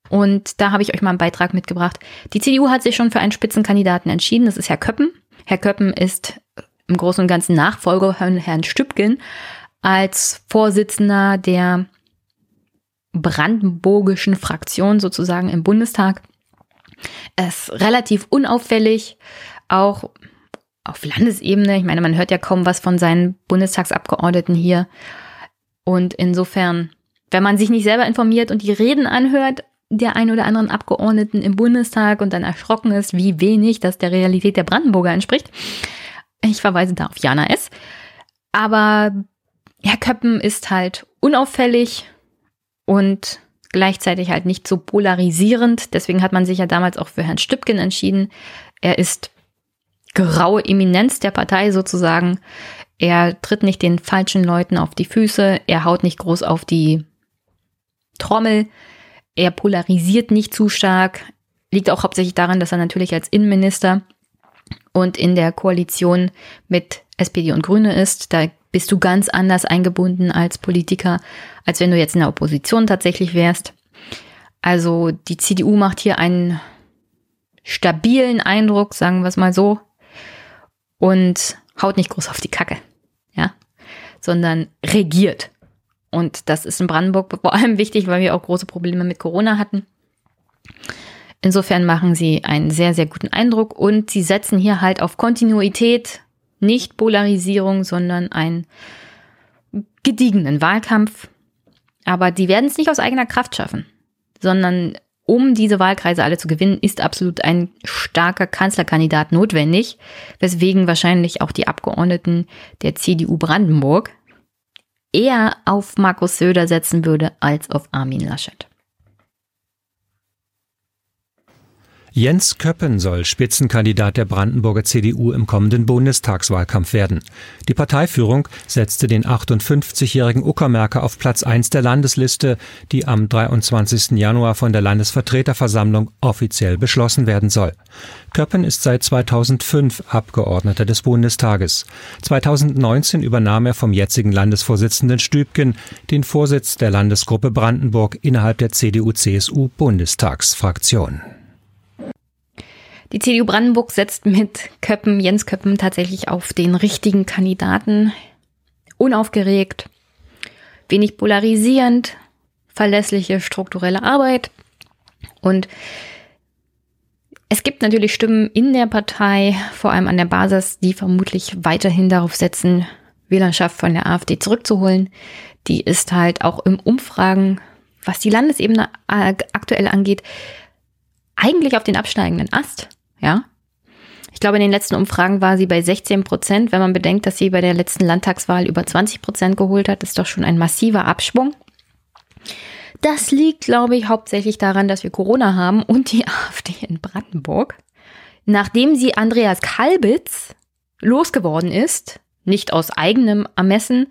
S2: Und da habe ich euch mal einen Beitrag mitgebracht. Die CDU hat sich schon für einen Spitzenkandidaten entschieden. Das ist Herr Köppen. Herr Köppen ist im Großen und Ganzen Nachfolger von Herrn Stübgen als Vorsitzender der brandenburgischen Fraktion sozusagen im Bundestag. Er ist relativ unauffällig, auch auf Landesebene. Ich meine, man hört ja kaum was von seinen Bundestagsabgeordneten hier. Und insofern, wenn man sich nicht selber informiert und die Reden anhört, der ein oder anderen Abgeordneten im Bundestag und dann erschrocken ist, wie wenig das der Realität der Brandenburger entspricht. Ich verweise da auf Jana S. Aber Herr Köppen ist halt unauffällig und gleichzeitig halt nicht so polarisierend. Deswegen hat man sich ja damals auch für Herrn Stübgen entschieden. Er ist graue Eminenz der Partei sozusagen. Er tritt nicht den falschen Leuten auf die Füße, er haut nicht groß auf die Trommel, er polarisiert nicht zu stark, liegt auch hauptsächlich daran, dass er natürlich als Innenminister und in der Koalition mit SPD und Grüne ist. Da bist du ganz anders eingebunden als Politiker, als wenn du jetzt in der Opposition tatsächlich wärst. Also die CDU macht hier einen stabilen Eindruck, sagen wir es mal so, und haut nicht groß auf die Kacke, ja, sondern regiert. Und das ist in Brandenburg vor allem wichtig, weil wir auch große Probleme mit Corona hatten. Insofern machen sie einen sehr, sehr guten Eindruck und sie setzen hier halt auf Kontinuität, nicht Polarisierung, sondern einen gediegenen Wahlkampf. Aber die werden es nicht aus eigener Kraft schaffen, sondern um diese Wahlkreise alle zu gewinnen, ist absolut ein starker Kanzlerkandidat notwendig, weswegen wahrscheinlich auch die Abgeordneten der CDU Brandenburg eher auf Markus Söder setzen würde als auf Armin Laschet.
S16: Jens Köppen soll Spitzenkandidat der Brandenburger CDU im kommenden Bundestagswahlkampf werden. Die Parteiführung setzte den 58-jährigen Uckermärker auf Platz 1 der Landesliste, die am 23. Januar von der Landesvertreterversammlung offiziell beschlossen werden soll. Köppen ist seit 2005 Abgeordneter des Bundestages. 2019 übernahm er vom jetzigen Landesvorsitzenden Stübgen den Vorsitz der Landesgruppe Brandenburg innerhalb der CDU-CSU-Bundestagsfraktion.
S2: Die CDU Brandenburg setzt mit Köppen, Jens Köppen tatsächlich auf den richtigen Kandidaten. Unaufgeregt, wenig polarisierend, verlässliche strukturelle Arbeit. Und es gibt natürlich Stimmen in der Partei, vor allem an der Basis, die vermutlich weiterhin darauf setzen, Wählerschaft von der AfD zurückzuholen. Die ist halt auch im Umfragen, was die Landesebene aktuell angeht, eigentlich auf den absteigenden Ast. Ja. Ich glaube, in den letzten Umfragen war sie bei 16 Prozent. Wenn man bedenkt, dass sie bei der letzten Landtagswahl über 20 Prozent geholt hat, ist doch schon ein massiver Abschwung. Das liegt, glaube ich, hauptsächlich daran, dass wir Corona haben und die AfD in Brandenburg. Nachdem sie Andreas Kalbitz losgeworden ist, nicht aus eigenem Ermessen,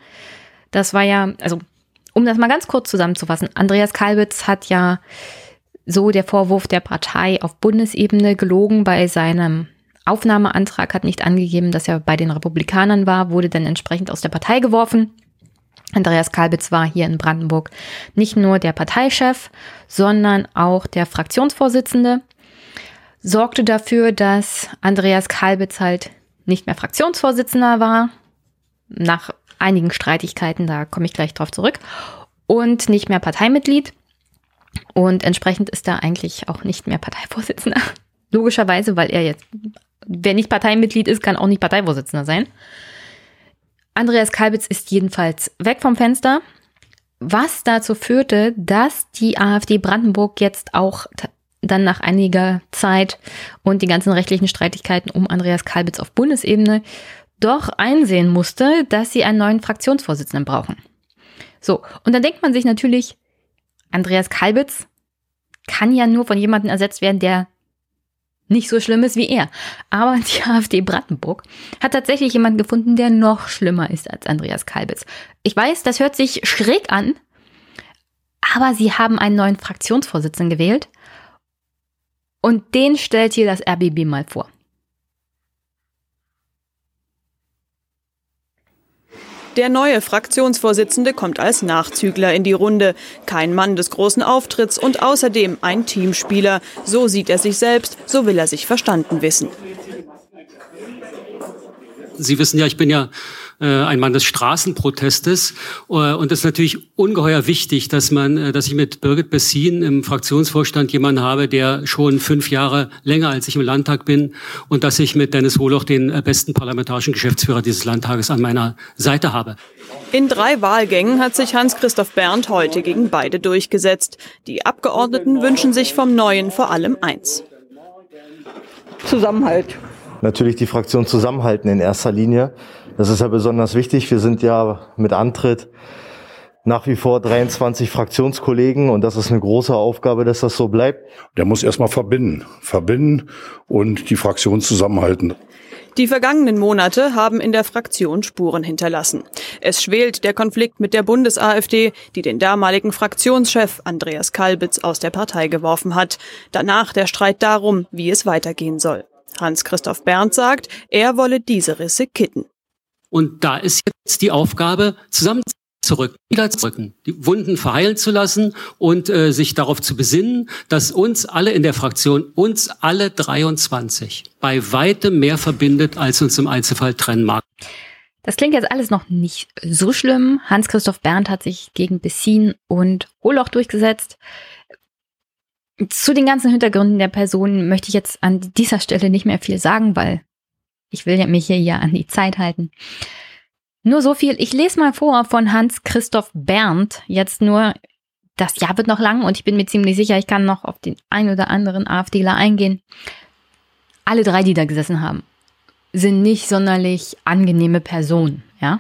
S2: das war ja, also um das mal ganz kurz zusammenzufassen, Andreas Kalbitz hat ja so der Vorwurf der Partei auf Bundesebene gelogen bei seinem Aufnahmeantrag, hat nicht angegeben, dass er bei den Republikanern war, wurde dann entsprechend aus der Partei geworfen. Andreas Kalbitz war hier in Brandenburg nicht nur der Parteichef, sondern auch der Fraktionsvorsitzende, sorgte dafür, dass Andreas Kalbitz halt nicht mehr Fraktionsvorsitzender war, nach einigen Streitigkeiten, da komme ich gleich drauf zurück, und nicht mehr Parteimitglied. Und entsprechend ist er eigentlich auch nicht mehr Parteivorsitzender. Logischerweise, weil er jetzt, wer nicht Parteimitglied ist, kann auch nicht Parteivorsitzender sein. Andreas Kalbitz ist jedenfalls weg vom Fenster, was dazu führte, dass die AfD Brandenburg jetzt auch dann nach einiger Zeit und die ganzen rechtlichen Streitigkeiten um Andreas Kalbitz auf Bundesebene doch einsehen musste, dass sie einen neuen Fraktionsvorsitzenden brauchen. So, und dann denkt man sich natürlich, Andreas Kalbitz kann ja nur von jemandem ersetzt werden, der nicht so schlimm ist wie er. Aber die AfD Brandenburg hat tatsächlich jemanden gefunden, der noch schlimmer ist als Andreas Kalbitz. Ich weiß, das hört sich schräg an, aber sie haben einen neuen Fraktionsvorsitzenden gewählt und den stellt hier das RBB mal vor.
S17: Der neue Fraktionsvorsitzende kommt als Nachzügler in die Runde. Kein Mann des großen Auftritts und außerdem ein Teamspieler. So sieht er sich selbst, so will er sich verstanden wissen.
S18: Sie wissen ja, ich bin ja ein Mann des Straßenprotestes. Äh, und es ist natürlich ungeheuer wichtig, dass man, äh, dass ich mit Birgit Bessin im Fraktionsvorstand jemanden habe, der schon fünf Jahre länger als ich im Landtag bin und dass ich mit Dennis Wohloch den besten parlamentarischen Geschäftsführer dieses Landtages an meiner Seite habe.
S17: In drei Wahlgängen hat sich Hans-Christoph Berndt heute gegen beide durchgesetzt. Die Abgeordneten wünschen sich vom Neuen vor allem eins.
S19: Zusammenhalt. Natürlich die Fraktion zusammenhalten in erster Linie. Das ist ja besonders wichtig. Wir sind ja mit Antritt nach wie vor 23 Fraktionskollegen und das ist eine große Aufgabe, dass das so bleibt.
S20: Der muss erstmal verbinden, verbinden und die Fraktion zusammenhalten.
S17: Die vergangenen Monate haben in der Fraktion Spuren hinterlassen. Es schwelt der Konflikt mit der Bundes-AfD, die den damaligen Fraktionschef Andreas Kalbitz aus der Partei geworfen hat. Danach der Streit darum, wie es weitergehen soll. Hans-Christoph Berndt sagt, er wolle diese Risse kitten.
S18: Und da ist jetzt die Aufgabe, zusammenzurücken, wieder zurücken, die Wunden verheilen zu lassen und äh, sich darauf zu besinnen, dass uns alle in der Fraktion, uns alle 23, bei weitem mehr verbindet, als uns im Einzelfall trennen mag.
S2: Das klingt jetzt alles noch nicht so schlimm. Hans-Christoph Berndt hat sich gegen Bessin und Holoch durchgesetzt. Zu den ganzen Hintergründen der Person möchte ich jetzt an dieser Stelle nicht mehr viel sagen, weil ich will mich hier ja an die Zeit halten. Nur so viel. Ich lese mal vor von Hans-Christoph Berndt. Jetzt nur, das Jahr wird noch lang und ich bin mir ziemlich sicher, ich kann noch auf den ein oder anderen AfDler eingehen. Alle drei, die da gesessen haben, sind nicht sonderlich angenehme Personen, ja.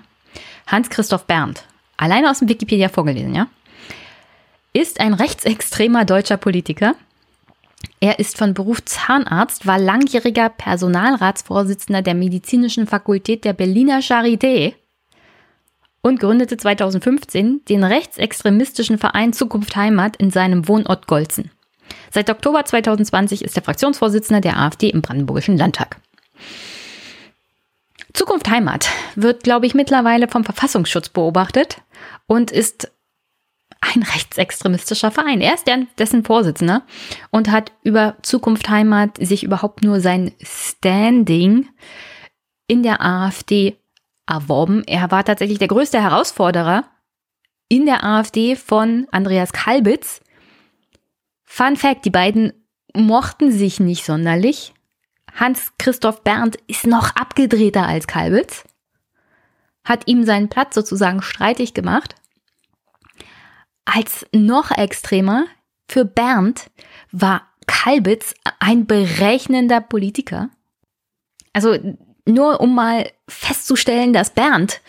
S2: Hans-Christoph Berndt, alleine aus dem Wikipedia vorgelesen, ja, ist ein rechtsextremer deutscher Politiker. Er ist von Beruf Zahnarzt, war langjähriger Personalratsvorsitzender der Medizinischen Fakultät der Berliner Charité und gründete 2015 den rechtsextremistischen Verein Zukunft Heimat in seinem Wohnort Golzen. Seit Oktober 2020 ist er Fraktionsvorsitzender der AfD im Brandenburgischen Landtag. Zukunft Heimat wird, glaube ich, mittlerweile vom Verfassungsschutz beobachtet und ist ein rechtsextremistischer Verein. Er ist dessen Vorsitzender und hat über Zukunft Heimat sich überhaupt nur sein Standing in der AfD erworben. Er war tatsächlich der größte Herausforderer in der AfD von Andreas Kalbitz. Fun Fact, die beiden mochten sich nicht sonderlich. Hans-Christoph Berndt ist noch abgedrehter als Kalbitz, hat ihm seinen Platz sozusagen streitig gemacht. Als noch extremer für Berndt war Kalbitz ein berechnender Politiker. Also nur um mal festzustellen, dass Bernd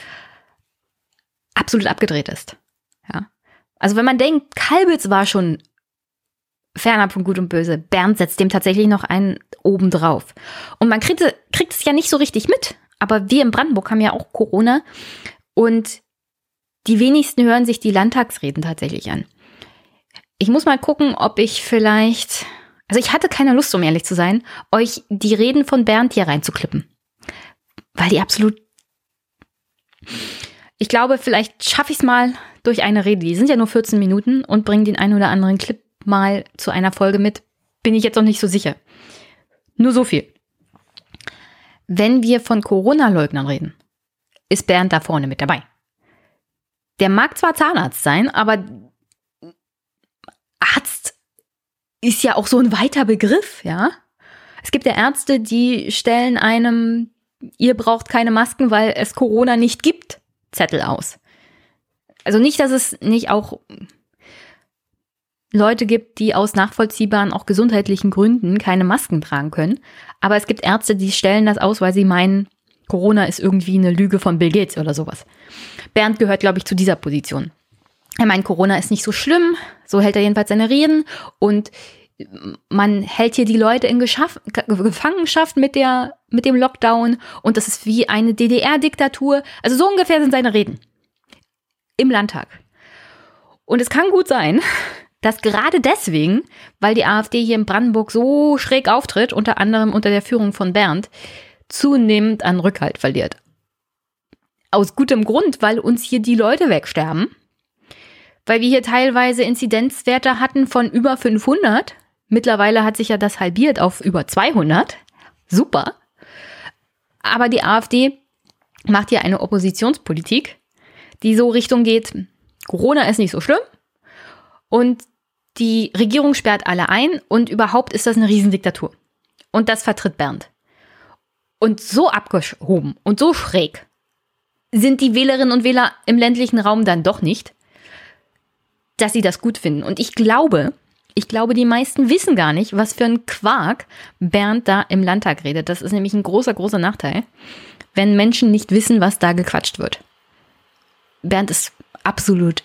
S2: absolut abgedreht ist. Ja. Also wenn man denkt, Kalbitz war schon fernab von Gut und Böse, Bernd setzt dem tatsächlich noch einen oben drauf. Und man kriegt, kriegt es ja nicht so richtig mit. Aber wir in Brandenburg haben ja auch Corona und die wenigsten hören sich die Landtagsreden tatsächlich an. Ich muss mal gucken, ob ich vielleicht, also ich hatte keine Lust, um ehrlich zu sein, euch die Reden von Bernd hier reinzuklippen weil die absolut. Ich glaube, vielleicht schaffe ich es mal durch eine Rede. Die sind ja nur 14 Minuten und bringen den einen oder anderen Clip mal zu einer Folge mit. Bin ich jetzt noch nicht so sicher. Nur so viel. Wenn wir von Corona-Leugnern reden, ist Bernd da vorne mit dabei. Der mag zwar Zahnarzt sein, aber Arzt ist ja auch so ein weiter Begriff, ja. Es gibt ja Ärzte, die stellen einem ihr braucht keine Masken, weil es Corona nicht gibt, Zettel aus. Also nicht, dass es nicht auch Leute gibt, die aus nachvollziehbaren, auch gesundheitlichen Gründen keine Masken tragen können. Aber es gibt Ärzte, die stellen das aus, weil sie meinen, Corona ist irgendwie eine Lüge von Bill Gates oder sowas. Bernd gehört, glaube ich, zu dieser Position. Er meint, Corona ist nicht so schlimm, so hält er jedenfalls seine Reden und man hält hier die Leute in Geschaff Gefangenschaft mit, der, mit dem Lockdown und das ist wie eine DDR-Diktatur. Also so ungefähr sind seine Reden im Landtag. Und es kann gut sein, dass gerade deswegen, weil die AfD hier in Brandenburg so schräg auftritt, unter anderem unter der Führung von Bernd, zunehmend an Rückhalt verliert. Aus gutem Grund, weil uns hier die Leute wegsterben, weil wir hier teilweise Inzidenzwerte hatten von über 500 Mittlerweile hat sich ja das halbiert auf über 200. Super. Aber die AfD macht hier eine Oppositionspolitik, die so Richtung geht, Corona ist nicht so schlimm und die Regierung sperrt alle ein und überhaupt ist das eine Riesendiktatur. Und das vertritt Bernd. Und so abgehoben und so schräg sind die Wählerinnen und Wähler im ländlichen Raum dann doch nicht, dass sie das gut finden. Und ich glaube, ich glaube, die meisten wissen gar nicht, was für ein Quark Bernd da im Landtag redet. Das ist nämlich ein großer, großer Nachteil, wenn Menschen nicht wissen, was da gequatscht wird. Bernd ist absolut.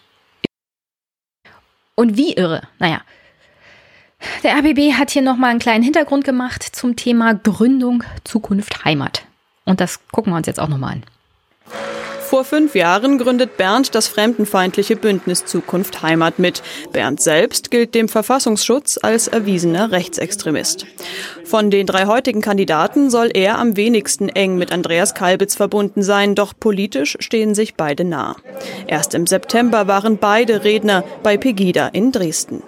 S2: Und wie irre. Naja. Der RBB hat hier nochmal einen kleinen Hintergrund gemacht zum Thema Gründung Zukunft Heimat. Und das gucken wir uns jetzt auch nochmal an.
S17: Vor fünf Jahren gründet Bernd das fremdenfeindliche Bündnis Zukunft Heimat mit. Bernd selbst gilt dem Verfassungsschutz als erwiesener Rechtsextremist. Von den drei heutigen Kandidaten soll er am wenigsten eng mit Andreas Kalbitz verbunden sein, doch politisch stehen sich beide nah. Erst im September waren beide Redner bei Pegida in Dresden.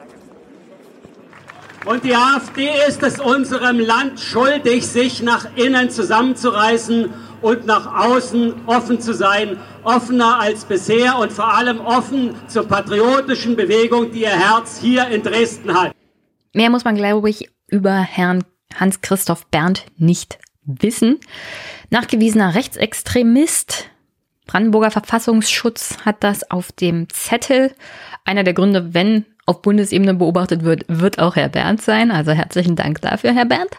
S21: Und die AfD ist es unserem Land schuldig, sich nach innen zusammenzureißen und nach außen offen zu sein, offener als bisher und vor allem offen zur patriotischen Bewegung, die ihr Herz hier in Dresden hat.
S2: Mehr muss man, glaube ich, über Herrn Hans-Christoph Berndt nicht wissen. Nachgewiesener Rechtsextremist, Brandenburger Verfassungsschutz hat das auf dem Zettel. Einer der Gründe, wenn auf Bundesebene beobachtet wird, wird auch Herr Bernd sein. Also herzlichen Dank dafür, Herr Bernd.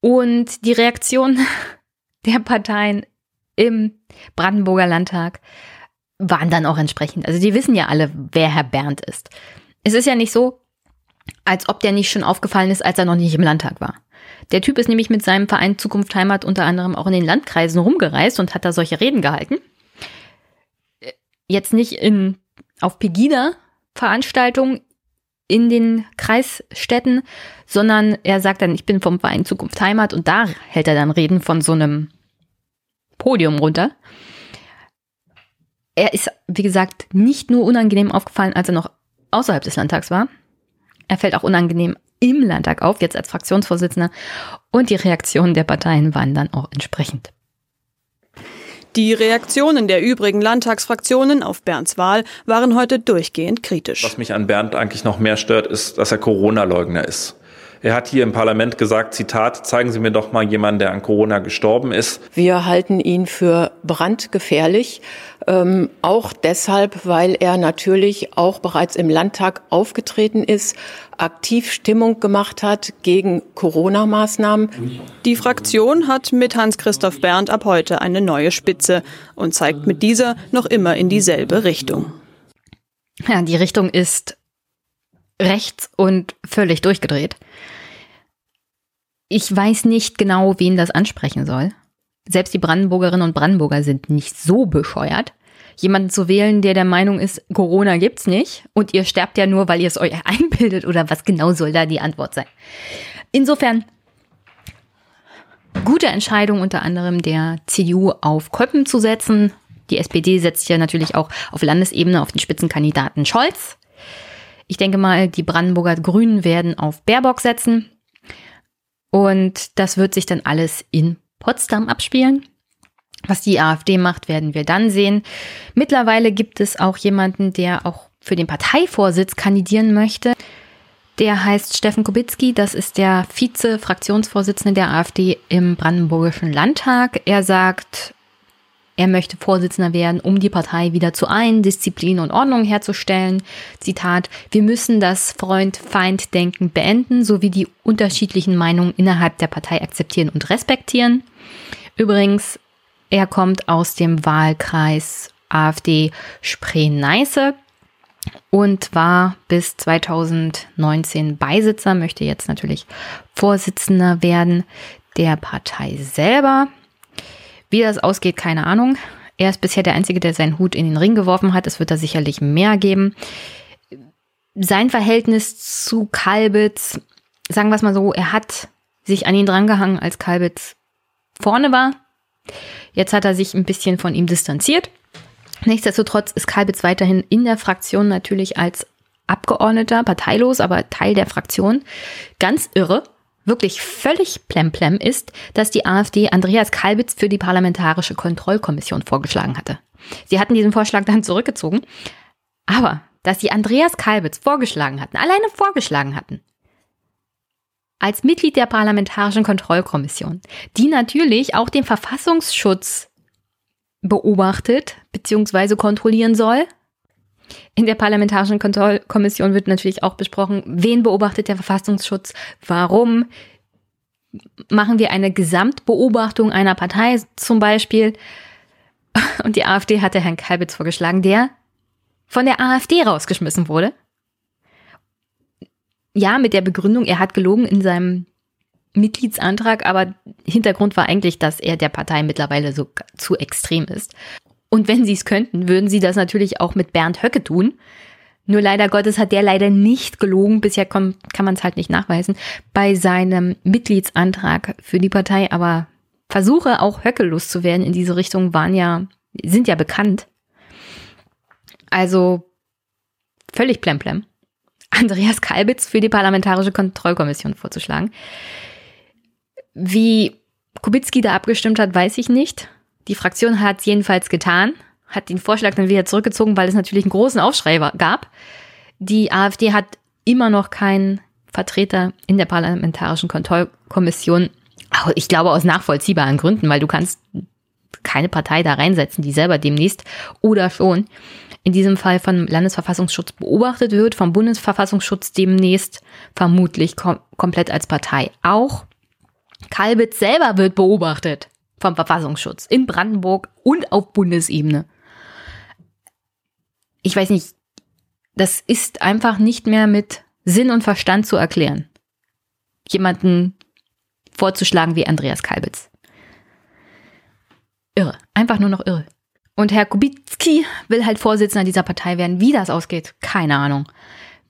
S2: Und die Reaktion der Parteien im Brandenburger Landtag waren dann auch entsprechend. Also die wissen ja alle, wer Herr Bernd ist. Es ist ja nicht so, als ob der nicht schon aufgefallen ist, als er noch nicht im Landtag war. Der Typ ist nämlich mit seinem Verein Zukunft Heimat unter anderem auch in den Landkreisen rumgereist und hat da solche Reden gehalten. Jetzt nicht in, auf Pegida-Veranstaltungen in den Kreisstädten, sondern er sagt dann, ich bin vom Verein Zukunft Heimat und da hält er dann Reden von so einem Podium runter. Er ist, wie gesagt, nicht nur unangenehm aufgefallen, als er noch außerhalb des Landtags war. Er fällt auch unangenehm im Landtag auf, jetzt als Fraktionsvorsitzender. Und die Reaktionen der Parteien waren dann auch entsprechend.
S17: Die Reaktionen der übrigen Landtagsfraktionen auf Bernds Wahl waren heute durchgehend kritisch.
S22: Was mich an Bernd eigentlich noch mehr stört, ist, dass er Corona-Leugner ist. Er hat hier im Parlament gesagt, Zitat, zeigen Sie mir doch mal jemanden, der an Corona gestorben ist.
S23: Wir halten ihn für brandgefährlich, ähm, auch deshalb, weil er natürlich auch bereits im Landtag aufgetreten ist, aktiv Stimmung gemacht hat gegen Corona-Maßnahmen.
S17: Die Fraktion hat mit Hans-Christoph Berndt ab heute eine neue Spitze und zeigt mit dieser noch immer in dieselbe Richtung.
S2: Ja, die Richtung ist rechts und völlig durchgedreht. Ich weiß nicht genau, wen das ansprechen soll. Selbst die Brandenburgerinnen und Brandenburger sind nicht so bescheuert, jemanden zu wählen, der der Meinung ist, Corona gibt's nicht und ihr sterbt ja nur, weil ihr es euch einbildet oder was genau soll da die Antwort sein. Insofern gute Entscheidung unter anderem der CDU auf Köppen zu setzen. Die SPD setzt ja natürlich auch auf Landesebene auf den Spitzenkandidaten Scholz. Ich denke mal, die Brandenburger Grünen werden auf Baerbock setzen. Und das wird sich dann alles in Potsdam abspielen. Was die AfD macht, werden wir dann sehen. Mittlerweile gibt es auch jemanden, der auch für den Parteivorsitz kandidieren möchte. Der heißt Steffen Kubicki, das ist der Vize-Fraktionsvorsitzende der AfD im Brandenburgischen Landtag. Er sagt, er möchte Vorsitzender werden, um die Partei wieder zu ein, Disziplin und Ordnung herzustellen. Zitat, wir müssen das Freund-Feind-Denken beenden, sowie die unterschiedlichen Meinungen innerhalb der Partei akzeptieren und respektieren. Übrigens, er kommt aus dem Wahlkreis AfD Spree-Neiße und war bis 2019 Beisitzer, möchte jetzt natürlich Vorsitzender werden der Partei selber. Wie das ausgeht, keine Ahnung. Er ist bisher der Einzige, der seinen Hut in den Ring geworfen hat. Es wird da sicherlich mehr geben. Sein Verhältnis zu Kalbitz, sagen wir es mal so, er hat sich an ihn drangehangen, als Kalbitz vorne war. Jetzt hat er sich ein bisschen von ihm distanziert. Nichtsdestotrotz ist Kalbitz weiterhin in der Fraktion natürlich als Abgeordneter, parteilos, aber Teil der Fraktion. Ganz irre wirklich völlig plemplem ist, dass die AfD Andreas Kalbitz für die Parlamentarische Kontrollkommission vorgeschlagen hatte. Sie hatten diesen Vorschlag dann zurückgezogen, aber dass sie Andreas Kalbitz vorgeschlagen hatten, alleine vorgeschlagen hatten, als Mitglied der Parlamentarischen Kontrollkommission, die natürlich auch den Verfassungsschutz beobachtet bzw. kontrollieren soll, in der Parlamentarischen Kontrollkommission wird natürlich auch besprochen, wen beobachtet der Verfassungsschutz, warum machen wir eine Gesamtbeobachtung einer Partei zum Beispiel. Und die AfD hatte Herrn Kalbitz vorgeschlagen, der von der AfD rausgeschmissen wurde. Ja, mit der Begründung, er hat gelogen in seinem Mitgliedsantrag, aber Hintergrund war eigentlich, dass er der Partei mittlerweile so zu extrem ist. Und wenn sie es könnten, würden sie das natürlich auch mit Bernd Höcke tun. Nur leider Gottes hat der leider nicht gelogen. Bisher kann, kann man es halt nicht nachweisen bei seinem Mitgliedsantrag für die Partei. Aber Versuche auch Höcke loszuwerden in diese Richtung waren ja, sind ja bekannt. Also völlig plemplem. Andreas Kalbitz für die Parlamentarische Kontrollkommission vorzuschlagen. Wie Kubicki da abgestimmt hat, weiß ich nicht. Die Fraktion hat es jedenfalls getan, hat den Vorschlag dann wieder zurückgezogen, weil es natürlich einen großen Aufschrei gab. Die AfD hat immer noch keinen Vertreter in der Parlamentarischen Kontrollkommission. Ich glaube aus nachvollziehbaren Gründen, weil du kannst keine Partei da reinsetzen, die selber demnächst oder schon in diesem Fall vom Landesverfassungsschutz beobachtet wird, vom Bundesverfassungsschutz demnächst vermutlich kom komplett als Partei. Auch Kalbitz selber wird beobachtet vom Verfassungsschutz in Brandenburg und auf Bundesebene. Ich weiß nicht, das ist einfach nicht mehr mit Sinn und Verstand zu erklären. Jemanden vorzuschlagen wie Andreas Kalbitz. Irre. Einfach nur noch irre. Und Herr Kubicki will halt Vorsitzender dieser Partei werden. Wie das ausgeht, keine Ahnung.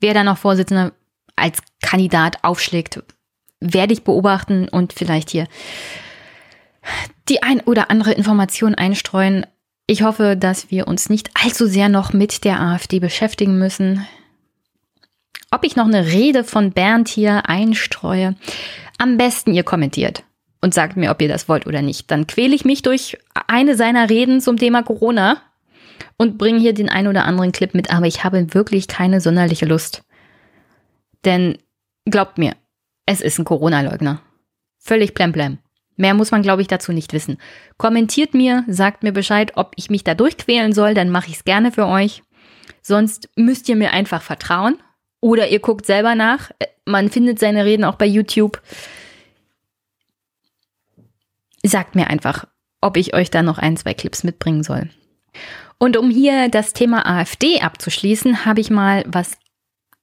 S2: Wer dann noch Vorsitzender als Kandidat aufschlägt, werde ich beobachten und vielleicht hier die ein oder andere Information einstreuen. Ich hoffe, dass wir uns nicht allzu sehr noch mit der AfD beschäftigen müssen. Ob ich noch eine Rede von Bernd hier einstreue, am besten ihr kommentiert und sagt mir, ob ihr das wollt oder nicht. Dann quäle ich mich durch eine seiner Reden zum Thema Corona und bringe hier den ein oder anderen Clip mit, aber ich habe wirklich keine sonderliche Lust. Denn glaubt mir, es ist ein Corona-Leugner. Völlig plemplem. Mehr muss man, glaube ich, dazu nicht wissen. Kommentiert mir, sagt mir Bescheid, ob ich mich da durchquälen soll, dann mache ich es gerne für euch. Sonst müsst ihr mir einfach vertrauen. Oder ihr guckt selber nach. Man findet seine Reden auch bei YouTube. Sagt mir einfach, ob ich euch da noch ein, zwei Clips mitbringen soll. Und um hier das Thema AfD abzuschließen, habe ich mal was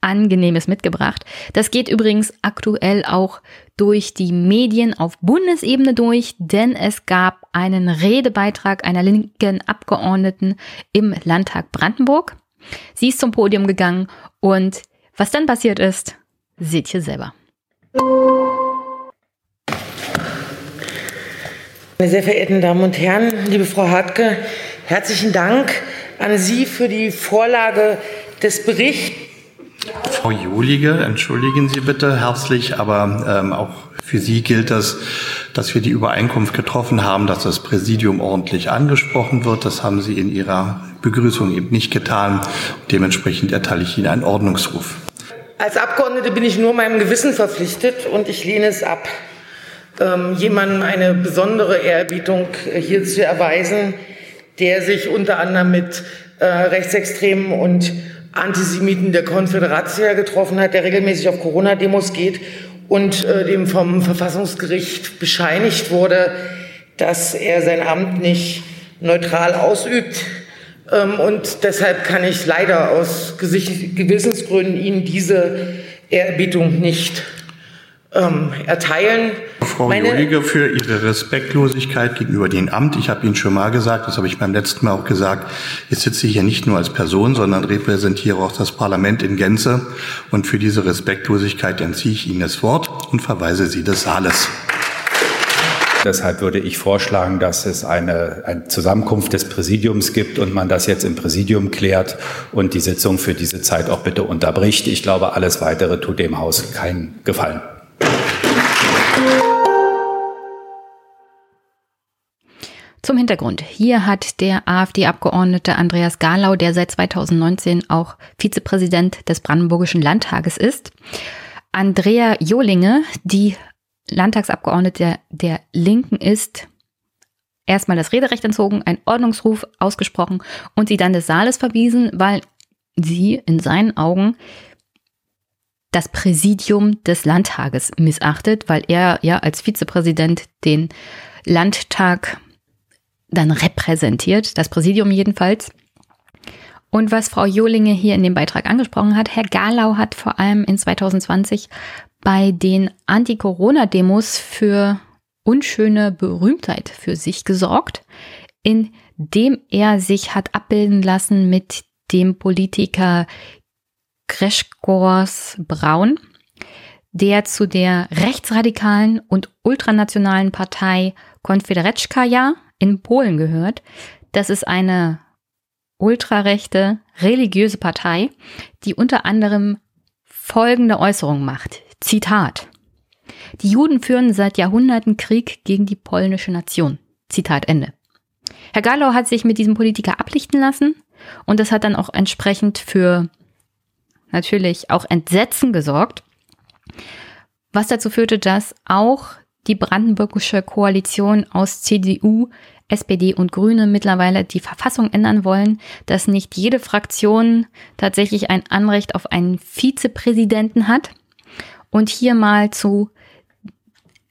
S2: Angenehmes mitgebracht. Das geht übrigens aktuell auch durch die Medien auf Bundesebene durch, denn es gab einen Redebeitrag einer linken Abgeordneten im Landtag Brandenburg. Sie ist zum Podium gegangen und was dann passiert ist, seht ihr selber.
S24: Meine sehr verehrten Damen und Herren, liebe Frau Hartke, herzlichen Dank an Sie für die Vorlage des Berichts.
S25: Frau Jolige, entschuldigen Sie bitte herzlich, aber ähm, auch für Sie gilt das, dass wir die Übereinkunft getroffen haben, dass das Präsidium ordentlich angesprochen wird. Das haben Sie in Ihrer Begrüßung eben nicht getan. Dementsprechend erteile ich Ihnen einen Ordnungsruf.
S24: Als Abgeordnete bin ich nur meinem Gewissen verpflichtet und ich lehne es ab ähm, jemandem eine besondere Ehrerbietung äh, hier zu erweisen, der sich unter anderem mit äh, Rechtsextremen und Antisemiten der Konföderation getroffen hat, der regelmäßig auf Corona-Demos geht und äh, dem vom Verfassungsgericht bescheinigt wurde, dass er sein Amt nicht neutral ausübt. Ähm, und deshalb kann ich leider aus Gewissensgründen Ihnen diese Ehrerbietung nicht ähm, erteilen.
S25: Frau Meine für Ihre Respektlosigkeit gegenüber dem Amt, ich habe Ihnen schon mal gesagt, das habe ich beim letzten Mal auch gesagt, ich sitze hier nicht nur als Person, sondern repräsentiere auch das Parlament in Gänze. Und für diese Respektlosigkeit entziehe ich Ihnen das Wort und verweise Sie des Saales.
S26: Deshalb würde ich vorschlagen, dass es eine, eine Zusammenkunft des Präsidiums gibt und man das jetzt im Präsidium klärt und die Sitzung für diese Zeit auch bitte unterbricht. Ich glaube, alles Weitere tut dem Haus keinen Gefallen.
S2: Zum Hintergrund. Hier hat der AfD-Abgeordnete Andreas Garlau, der seit 2019 auch Vizepräsident des Brandenburgischen Landtages ist, Andrea Johlinge, die Landtagsabgeordnete der Linken ist, erstmal das Rederecht entzogen, ein Ordnungsruf ausgesprochen und sie dann des Saales verwiesen, weil sie in seinen Augen das Präsidium des Landtages missachtet, weil er ja als Vizepräsident den Landtag dann repräsentiert, das Präsidium jedenfalls. Und was Frau Johlinge hier in dem Beitrag angesprochen hat, Herr Garlau hat vor allem in 2020 bei den Anti-Corona-Demos für unschöne Berühmtheit für sich gesorgt, indem er sich hat abbilden lassen mit dem Politiker Kreschkors Braun, der zu der rechtsradikalen und ultranationalen Partei Konfederetschkaja in Polen gehört. Das ist eine ultrarechte religiöse Partei, die unter anderem folgende Äußerung macht. Zitat. Die Juden führen seit Jahrhunderten Krieg gegen die polnische Nation. Zitat Ende. Herr Gallo hat sich mit diesem Politiker ablichten lassen und das hat dann auch entsprechend für natürlich auch Entsetzen gesorgt, was dazu führte, dass auch die brandenburgische Koalition aus CDU, SPD und Grüne mittlerweile die Verfassung ändern wollen, dass nicht jede Fraktion tatsächlich ein Anrecht auf einen Vizepräsidenten hat. Und hier mal zu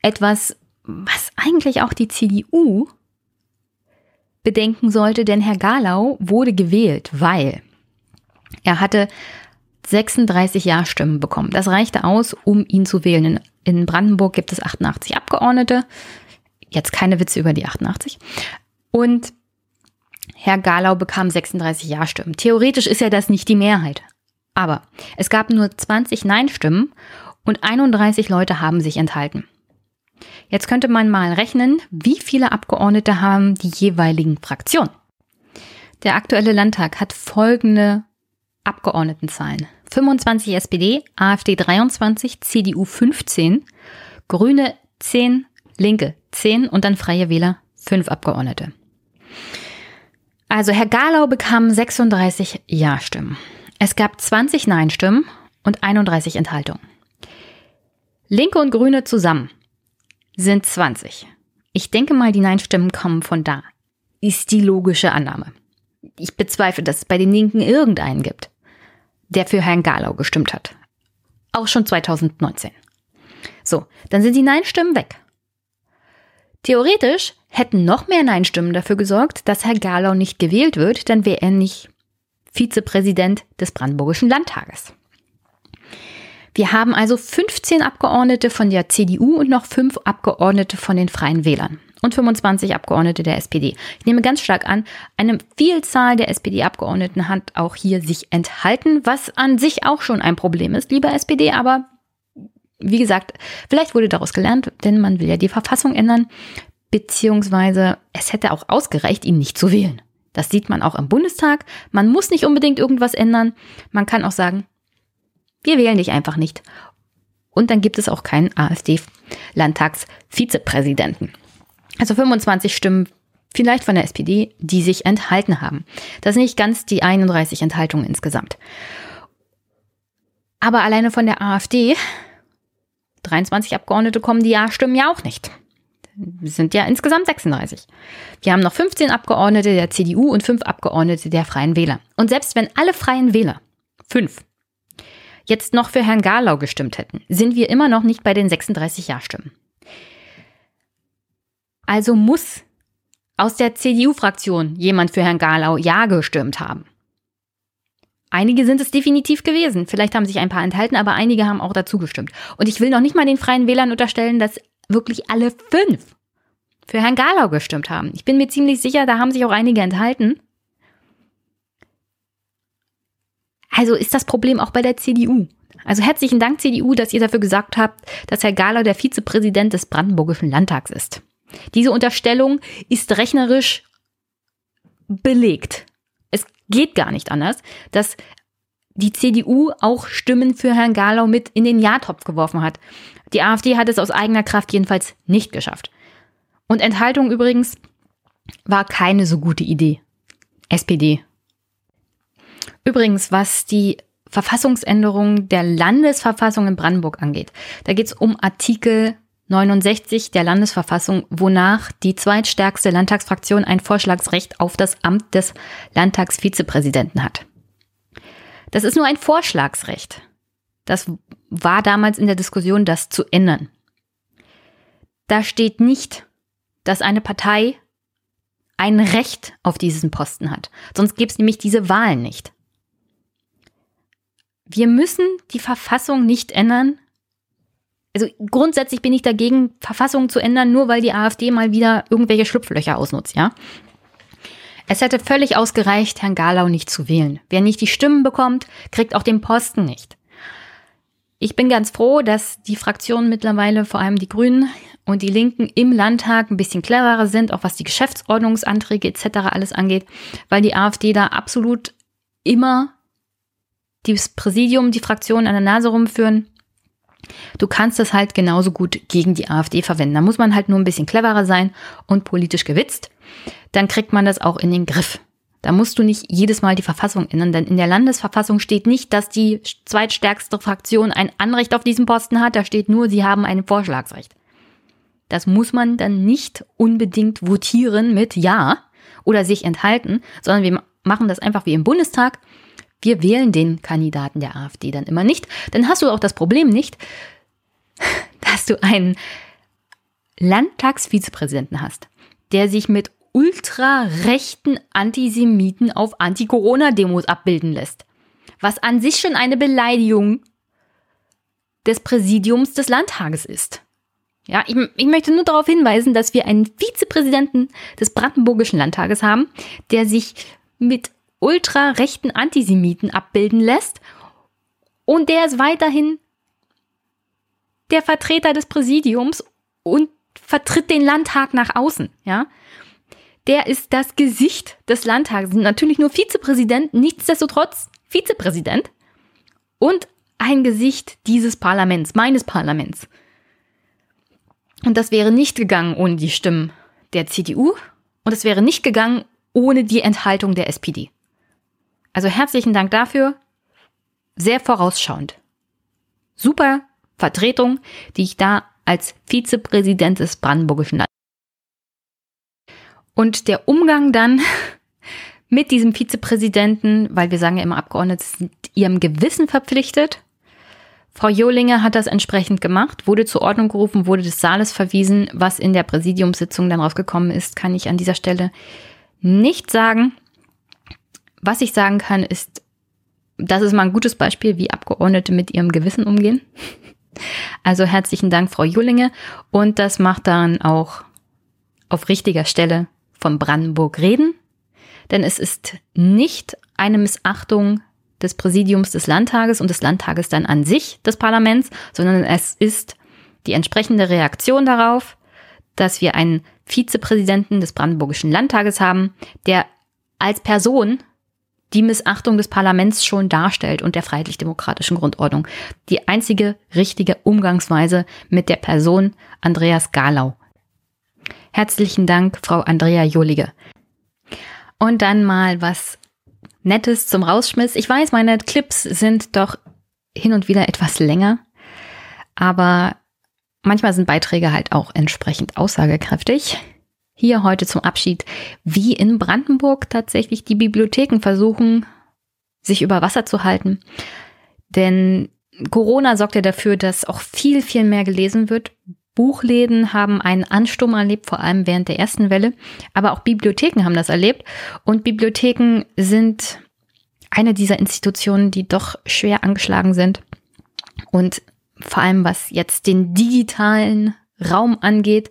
S2: etwas, was eigentlich auch die CDU bedenken sollte, denn Herr Galau wurde gewählt, weil er hatte 36 Ja-Stimmen bekommen. Das reichte aus, um ihn zu wählen. In Brandenburg gibt es 88 Abgeordnete. Jetzt keine Witze über die 88. Und Herr Galau bekam 36 Ja-Stimmen. Theoretisch ist ja das nicht die Mehrheit. Aber es gab nur 20 Nein-Stimmen und 31 Leute haben sich enthalten. Jetzt könnte man mal rechnen, wie viele Abgeordnete haben die jeweiligen Fraktionen. Der aktuelle Landtag hat folgende Abgeordnetenzahlen. 25 SPD, AfD 23, CDU 15, Grüne 10, Linke 10 und dann Freie Wähler 5 Abgeordnete. Also Herr Galau bekam 36 Ja-Stimmen. Es gab 20 Nein-Stimmen und 31 Enthaltungen. Linke und Grüne zusammen sind 20. Ich denke mal, die Nein-Stimmen kommen von da. Ist die logische Annahme. Ich bezweifle, dass es bei den Linken irgendeinen gibt der für Herrn Galau gestimmt hat. Auch schon 2019. So, dann sind die Nein-Stimmen weg. Theoretisch hätten noch mehr Nein-Stimmen dafür gesorgt, dass Herr Galau nicht gewählt wird, dann wäre er nicht Vizepräsident des Brandenburgischen Landtages. Wir haben also 15 Abgeordnete von der CDU und noch fünf Abgeordnete von den Freien Wählern und 25 Abgeordnete der SPD. Ich nehme ganz stark an, eine Vielzahl der SPD-Abgeordneten hat auch hier sich enthalten, was an sich auch schon ein Problem ist, lieber SPD, aber wie gesagt, vielleicht wurde daraus gelernt, denn man will ja die Verfassung ändern, beziehungsweise es hätte auch ausgereicht, ihn nicht zu wählen. Das sieht man auch im Bundestag. Man muss nicht unbedingt irgendwas ändern. Man kann auch sagen, wir wählen dich einfach nicht. Und dann gibt es auch keinen AfD-Landtagsvizepräsidenten. Also 25 Stimmen vielleicht von der SPD, die sich enthalten haben. Das sind nicht ganz die 31 Enthaltungen insgesamt. Aber alleine von der AfD, 23 Abgeordnete kommen die Ja-Stimmen ja auch nicht. Wir sind ja insgesamt 36. Wir haben noch 15 Abgeordnete der CDU und 5 Abgeordnete der Freien Wähler. Und selbst wenn alle Freien Wähler, 5, jetzt noch für Herrn Garlau gestimmt hätten, sind wir immer noch nicht bei den 36 Ja-Stimmen. Also muss aus der CDU-Fraktion jemand für Herrn Garlau Ja gestimmt haben. Einige sind es definitiv gewesen. Vielleicht haben sich ein paar enthalten, aber einige haben auch dazu gestimmt. Und ich will noch nicht mal den Freien Wählern unterstellen, dass wirklich alle fünf für Herrn Garlau gestimmt haben. Ich bin mir ziemlich sicher, da haben sich auch einige enthalten. Also ist das Problem auch bei der CDU. Also herzlichen Dank, CDU, dass ihr dafür gesagt habt, dass Herr Garlau der Vizepräsident des Brandenburgischen Landtags ist. Diese Unterstellung ist rechnerisch belegt. Es geht gar nicht anders, dass die CDU auch Stimmen für Herrn Garlau mit in den Ja-Topf geworfen hat. Die AfD hat es aus eigener Kraft jedenfalls nicht geschafft. Und Enthaltung übrigens war keine so gute Idee. SPD. Übrigens, was die Verfassungsänderung der Landesverfassung in Brandenburg angeht, da geht es um Artikel 69 der Landesverfassung, wonach die zweitstärkste Landtagsfraktion ein Vorschlagsrecht auf das Amt des Landtagsvizepräsidenten hat. Das ist nur ein Vorschlagsrecht. Das war damals in der Diskussion, das zu ändern. Da steht nicht, dass eine Partei ein Recht auf diesen Posten hat. Sonst gäbe es nämlich diese Wahlen nicht. Wir müssen die Verfassung nicht ändern, also grundsätzlich bin ich dagegen, Verfassungen zu ändern, nur weil die AfD mal wieder irgendwelche Schlupflöcher ausnutzt, ja. Es hätte völlig ausgereicht, Herrn Garlau nicht zu wählen. Wer nicht die Stimmen bekommt, kriegt auch den Posten nicht. Ich bin ganz froh, dass die Fraktionen mittlerweile, vor allem die Grünen und die Linken im Landtag ein bisschen cleverer sind, auch was die Geschäftsordnungsanträge etc. alles angeht, weil die AfD da absolut immer das Präsidium, die Fraktionen an der Nase rumführen Du kannst es halt genauso gut gegen die AfD verwenden. Da muss man halt nur ein bisschen cleverer sein und politisch gewitzt. Dann kriegt man das auch in den Griff. Da musst du nicht jedes Mal die Verfassung ändern, denn in der Landesverfassung steht nicht, dass die zweitstärkste Fraktion ein Anrecht auf diesen Posten hat. Da steht nur, sie haben ein Vorschlagsrecht. Das muss man dann nicht unbedingt votieren mit Ja oder sich enthalten, sondern wir machen das einfach wie im Bundestag. Wir wählen den Kandidaten der AfD dann immer nicht. Dann hast du auch das Problem nicht, dass du einen Landtagsvizepräsidenten hast, der sich mit ultrarechten Antisemiten auf Anti-Corona-Demos abbilden lässt. Was an sich schon eine Beleidigung des Präsidiums des Landtages ist. Ja, ich, ich, möchte nur darauf hinweisen, dass wir einen Vizepräsidenten des Brandenburgischen Landtages haben, der sich mit ultrarechten Antisemiten abbilden lässt und der ist weiterhin der Vertreter des Präsidiums und vertritt den Landtag nach außen, ja. Der ist das Gesicht des Landtags, natürlich nur Vizepräsident, nichtsdestotrotz Vizepräsident und ein Gesicht dieses Parlaments, meines Parlaments. Und das wäre nicht gegangen ohne die Stimmen der CDU und es wäre nicht gegangen ohne die Enthaltung der SPD. Also herzlichen Dank dafür. Sehr vorausschauend. Super Vertretung, die ich da als Vizepräsident des Brandenburgischen Landes. Und der Umgang dann mit diesem Vizepräsidenten, weil wir sagen ja immer, Abgeordnete sind ihrem Gewissen verpflichtet. Frau Johlinger hat das entsprechend gemacht, wurde zur Ordnung gerufen, wurde des Saales verwiesen. Was in der Präsidiumssitzung dann rausgekommen ist, kann ich an dieser Stelle nicht sagen. Was ich sagen kann, ist, das ist mal ein gutes Beispiel, wie Abgeordnete mit ihrem Gewissen umgehen. Also herzlichen Dank, Frau Julinge. Und das macht dann auch auf richtiger Stelle von Brandenburg reden. Denn es ist nicht eine Missachtung des Präsidiums des Landtages und des Landtages dann an sich des Parlaments, sondern es ist die entsprechende Reaktion darauf, dass wir einen Vizepräsidenten des Brandenburgischen Landtages haben, der als Person die Missachtung des Parlaments schon darstellt und der freiheitlich-demokratischen Grundordnung. Die einzige richtige Umgangsweise mit der Person Andreas Galau. Herzlichen Dank, Frau Andrea Jolige. Und dann mal was Nettes zum Rausschmiss. Ich weiß, meine Clips sind doch hin und wieder etwas länger, aber manchmal sind Beiträge halt auch entsprechend aussagekräftig hier heute zum Abschied, wie in Brandenburg tatsächlich die Bibliotheken versuchen, sich über Wasser zu halten. Denn Corona sorgt ja dafür, dass auch viel, viel mehr gelesen wird. Buchläden haben einen Ansturm erlebt, vor allem während der ersten Welle. Aber auch Bibliotheken haben das erlebt. Und Bibliotheken sind eine dieser Institutionen, die doch schwer angeschlagen sind. Und vor allem was jetzt den digitalen Raum angeht,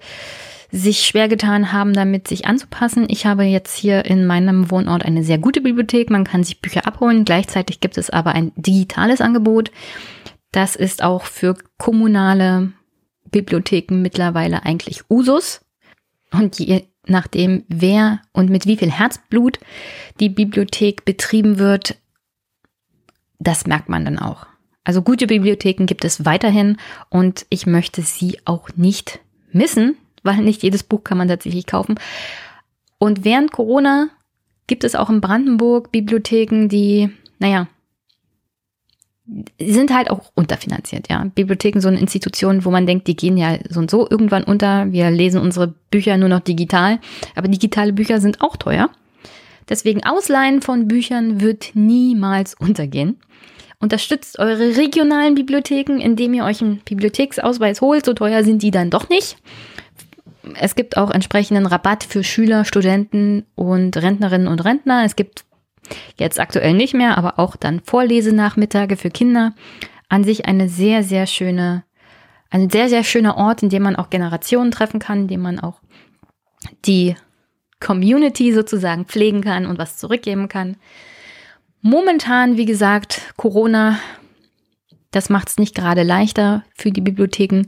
S2: sich schwer getan haben, damit sich anzupassen. Ich habe jetzt hier in meinem Wohnort eine sehr gute Bibliothek. Man kann sich Bücher abholen. Gleichzeitig gibt es aber ein digitales Angebot. Das ist auch für kommunale Bibliotheken mittlerweile eigentlich Usus. Und je nachdem, wer und mit wie viel Herzblut die Bibliothek betrieben wird, das merkt man dann auch. Also gute Bibliotheken gibt es weiterhin und ich möchte sie auch nicht missen, weil nicht jedes Buch kann man tatsächlich kaufen. Und während Corona gibt es auch in Brandenburg Bibliotheken, die, naja, sind halt auch unterfinanziert, ja. Bibliotheken, so eine Institution, wo man denkt, die gehen ja so und so irgendwann unter. Wir lesen unsere Bücher nur noch digital. Aber digitale Bücher sind auch teuer. Deswegen Ausleihen von Büchern wird niemals untergehen. Unterstützt eure regionalen Bibliotheken, indem ihr euch einen Bibliotheksausweis holt. So teuer sind die dann doch nicht es gibt auch entsprechenden Rabatt für Schüler, Studenten und Rentnerinnen und Rentner. Es gibt jetzt aktuell nicht mehr, aber auch dann Vorlesenachmittage für Kinder. An sich eine sehr, sehr schöne, ein sehr, sehr schöner Ort, in dem man auch Generationen treffen kann, in dem man auch die Community sozusagen pflegen kann und was zurückgeben kann. Momentan, wie gesagt, Corona, das macht es nicht gerade leichter für die Bibliotheken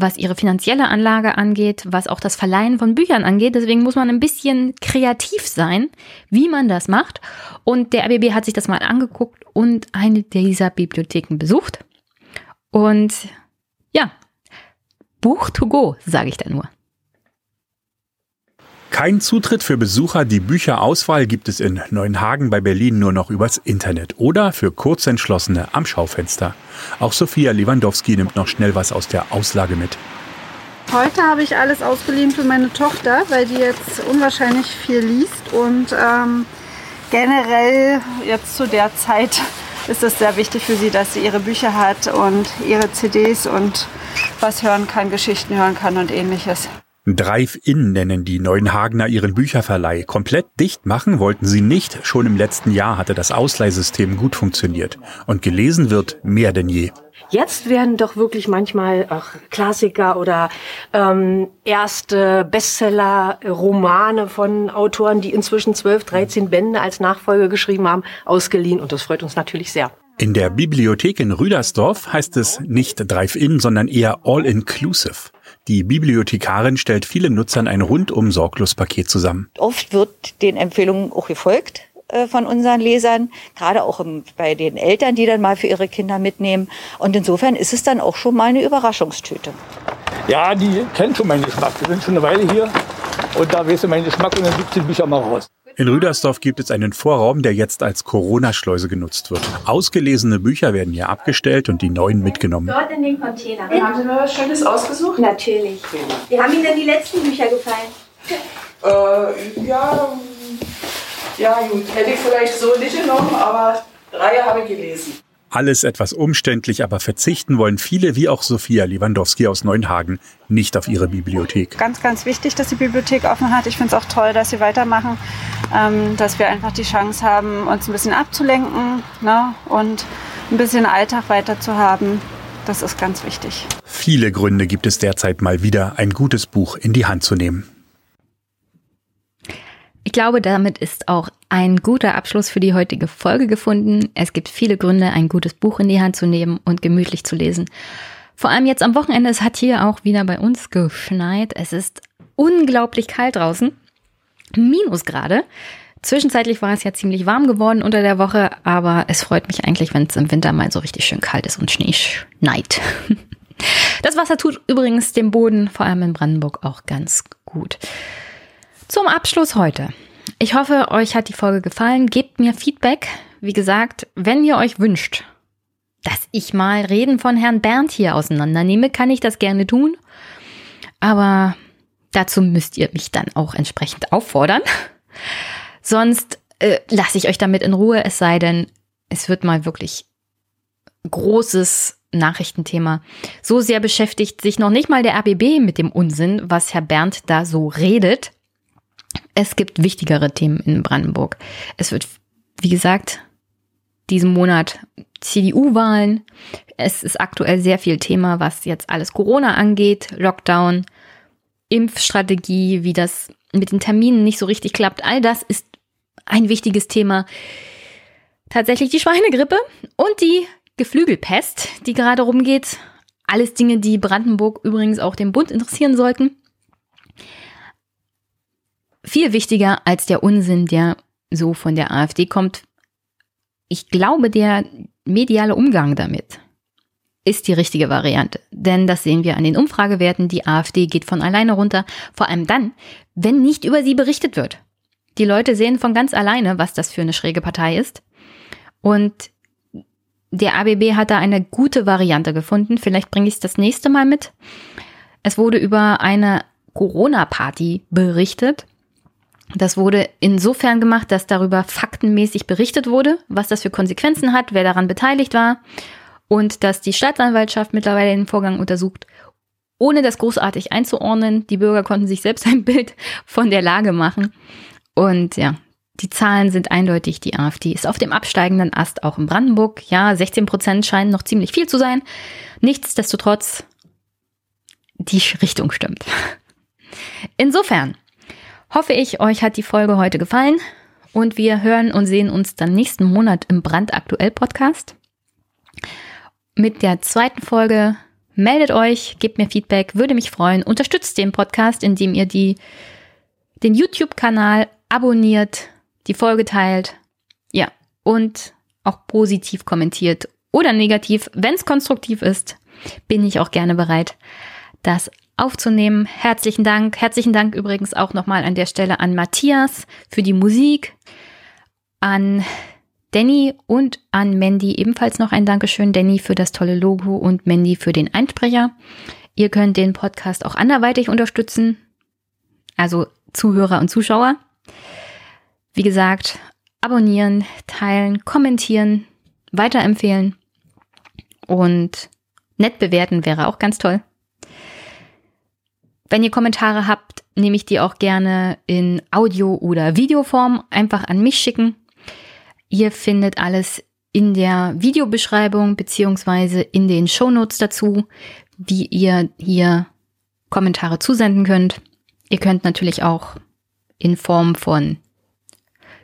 S2: was ihre finanzielle Anlage angeht, was auch das Verleihen von Büchern angeht. Deswegen muss man ein bisschen kreativ sein, wie man das macht. Und der RBB hat sich das mal angeguckt und eine dieser Bibliotheken besucht. Und ja, Buch to go, sage ich da nur.
S27: Kein Zutritt für Besucher. Die Bücherauswahl gibt es in Neuenhagen bei Berlin nur noch übers Internet oder für Kurzentschlossene am Schaufenster. Auch Sophia Lewandowski nimmt noch schnell was aus der Auslage mit.
S28: Heute habe ich alles ausgeliehen für meine Tochter, weil die jetzt unwahrscheinlich viel liest und ähm, generell jetzt zu der Zeit ist es sehr wichtig für sie, dass sie ihre Bücher hat und ihre CDs und was hören kann, Geschichten hören kann und ähnliches.
S27: Drive-In nennen die Neuenhagener ihren Bücherverleih. Komplett dicht machen wollten sie nicht. Schon im letzten Jahr hatte das Ausleihsystem gut funktioniert. Und gelesen wird mehr denn je.
S29: Jetzt werden doch wirklich manchmal auch Klassiker oder ähm, erste Bestseller, Romane von Autoren, die inzwischen 12, 13 Bände als Nachfolge geschrieben haben, ausgeliehen. Und das freut uns natürlich sehr.
S27: In der Bibliothek in Rüdersdorf heißt es nicht Drive-In, sondern eher All-Inclusive. Die Bibliothekarin stellt vielen Nutzern ein rundum sorglos Paket zusammen.
S30: Oft wird den Empfehlungen auch gefolgt äh, von unseren Lesern, gerade auch im, bei den Eltern, die dann mal für ihre Kinder mitnehmen. Und insofern ist es dann auch schon mal eine Überraschungstüte.
S31: Ja, die kennen schon meinen Geschmack. Die sind schon eine Weile hier und da weißt du meinen Geschmack und dann gibt die Bücher mal raus.
S27: In Rüdersdorf gibt es einen Vorraum, der jetzt als Corona-Schleuse genutzt wird. Ausgelesene Bücher werden hier abgestellt und die neuen mitgenommen.
S32: Dort in den Container. Haben Sie mal was Schönes ausgesucht? Natürlich. Wie haben Ihnen denn die letzten Bücher gefallen?
S33: Äh, ja, ja, gut. Hätte ich vielleicht so nicht genommen, aber drei habe ich gelesen.
S27: Alles etwas umständlich, aber verzichten wollen viele, wie auch Sophia Lewandowski aus Neuenhagen, nicht auf ihre Bibliothek.
S28: Ganz, ganz wichtig, dass die Bibliothek offen hat. Ich finde es auch toll, dass sie weitermachen, ähm, dass wir einfach die Chance haben, uns ein bisschen abzulenken ne? und ein bisschen Alltag weiter zu haben. Das ist ganz wichtig.
S27: Viele Gründe gibt es derzeit mal wieder, ein gutes Buch in die Hand zu nehmen.
S2: Ich glaube, damit ist auch ein guter Abschluss für die heutige Folge gefunden. Es gibt viele Gründe, ein gutes Buch in die Hand zu nehmen und gemütlich zu lesen. Vor allem jetzt am Wochenende, es hat hier auch wieder bei uns geschneit. Es ist unglaublich kalt draußen. Minusgrade. Zwischenzeitlich war es ja ziemlich warm geworden unter der Woche, aber es freut mich eigentlich, wenn es im Winter mal so richtig schön kalt ist und Schnee schneit. Das Wasser tut übrigens dem Boden, vor allem in Brandenburg, auch ganz gut. Zum Abschluss heute. Ich hoffe, euch hat die Folge gefallen. Gebt mir Feedback. Wie gesagt, wenn ihr euch wünscht, dass ich mal Reden von Herrn Bernd hier auseinandernehme, kann ich das gerne tun. Aber dazu müsst ihr mich dann auch entsprechend auffordern. Sonst äh, lasse ich euch damit in Ruhe, es sei denn, es wird mal wirklich großes Nachrichtenthema. So sehr beschäftigt sich noch nicht mal der RBB mit dem Unsinn, was Herr Bernd da so redet. Es gibt wichtigere Themen in Brandenburg. Es wird, wie gesagt, diesen Monat CDU-Wahlen. Es ist aktuell sehr viel Thema, was jetzt alles Corona angeht, Lockdown, Impfstrategie, wie das mit den Terminen nicht so richtig klappt. All das ist ein wichtiges Thema. Tatsächlich die Schweinegrippe und die Geflügelpest, die gerade rumgeht. Alles Dinge, die Brandenburg übrigens auch den Bund interessieren sollten. Viel wichtiger als der Unsinn, der so von der AfD kommt. Ich glaube, der mediale Umgang damit ist die richtige Variante. Denn das sehen wir an den Umfragewerten. Die AfD geht von alleine runter. Vor allem dann, wenn nicht über sie berichtet wird. Die Leute sehen von ganz alleine, was das für eine schräge Partei ist. Und der ABB hat da eine gute Variante gefunden. Vielleicht bringe ich es das nächste Mal mit. Es wurde über eine Corona-Party berichtet. Das wurde insofern gemacht, dass darüber faktenmäßig berichtet wurde, was das für Konsequenzen hat, wer daran beteiligt war und dass die Staatsanwaltschaft mittlerweile den Vorgang untersucht, ohne das großartig einzuordnen. Die Bürger konnten sich selbst ein Bild von der Lage machen. Und ja, die Zahlen sind eindeutig. Die AfD ist auf dem absteigenden Ast, auch in Brandenburg. Ja, 16 Prozent scheinen noch ziemlich viel zu sein. Nichtsdestotrotz, die Richtung stimmt. Insofern hoffe ich, euch hat die Folge heute gefallen und wir hören und sehen uns dann nächsten Monat im Brandaktuell Podcast. Mit der zweiten Folge meldet euch, gebt mir Feedback, würde mich freuen. Unterstützt den Podcast, indem ihr die, den YouTube-Kanal abonniert, die Folge teilt, ja, und auch positiv kommentiert oder negativ. Wenn es konstruktiv ist, bin ich auch gerne bereit, das aufzunehmen. Herzlichen Dank. Herzlichen Dank übrigens auch nochmal an der Stelle an Matthias für die Musik, an Danny und an Mandy ebenfalls noch ein Dankeschön. Danny für das tolle Logo und Mandy für den Einsprecher. Ihr könnt den Podcast auch anderweitig unterstützen, also Zuhörer und Zuschauer. Wie gesagt, abonnieren, teilen, kommentieren, weiterempfehlen und nett bewerten wäre auch ganz toll. Wenn ihr Kommentare habt, nehme ich die auch gerne in Audio- oder Videoform einfach an mich schicken. Ihr findet alles in der Videobeschreibung beziehungsweise in den Shownotes dazu, wie ihr hier Kommentare zusenden könnt. Ihr könnt natürlich auch in Form von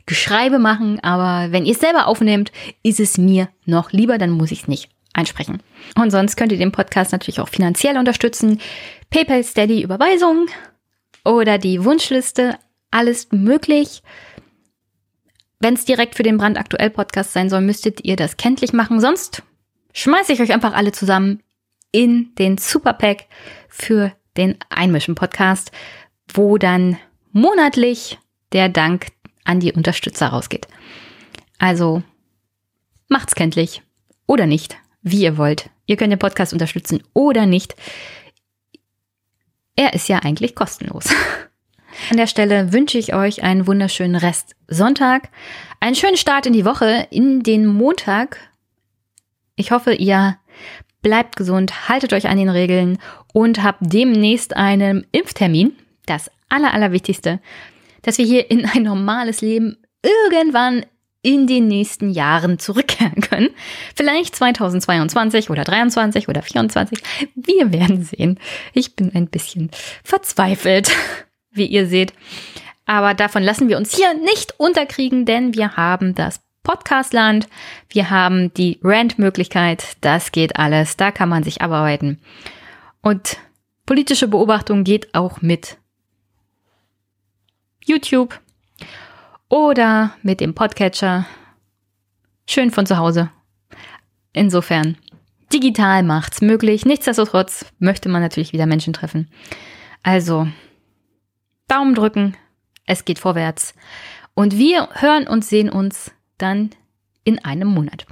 S2: Geschreibe machen, aber wenn ihr es selber aufnehmt, ist es mir noch lieber, dann muss ich es nicht einsprechen. Und sonst könnt ihr den Podcast natürlich auch finanziell unterstützen. PayPal, Steady, Überweisung oder die Wunschliste, alles möglich. Wenn es direkt für den Brandaktuell Podcast sein soll, müsstet ihr das kenntlich machen. Sonst schmeiße ich euch einfach alle zusammen in den Superpack für den Einmischen Podcast, wo dann monatlich der Dank an die Unterstützer rausgeht. Also macht's kenntlich oder nicht wie ihr wollt. Ihr könnt den Podcast unterstützen oder nicht. Er ist ja eigentlich kostenlos. An der Stelle wünsche ich euch einen wunderschönen Rest Sonntag, einen schönen Start in die Woche, in den Montag. Ich hoffe, ihr bleibt gesund, haltet euch an den Regeln und habt demnächst einen Impftermin. Das Aller, Allerwichtigste, dass wir hier in ein normales Leben irgendwann in den nächsten Jahren zurückkehren können. Vielleicht 2022 oder 23 oder 24. Wir werden sehen. Ich bin ein bisschen verzweifelt, wie ihr seht. Aber davon lassen wir uns hier nicht unterkriegen, denn wir haben das Podcastland, wir haben die Rant-Möglichkeit, das geht alles, da kann man sich abarbeiten. Und politische Beobachtung geht auch mit YouTube, oder mit dem Podcatcher. Schön von zu Hause. Insofern, digital macht's möglich. Nichtsdestotrotz möchte man natürlich wieder Menschen treffen. Also, Daumen drücken. Es geht vorwärts. Und wir hören und sehen uns dann in einem Monat.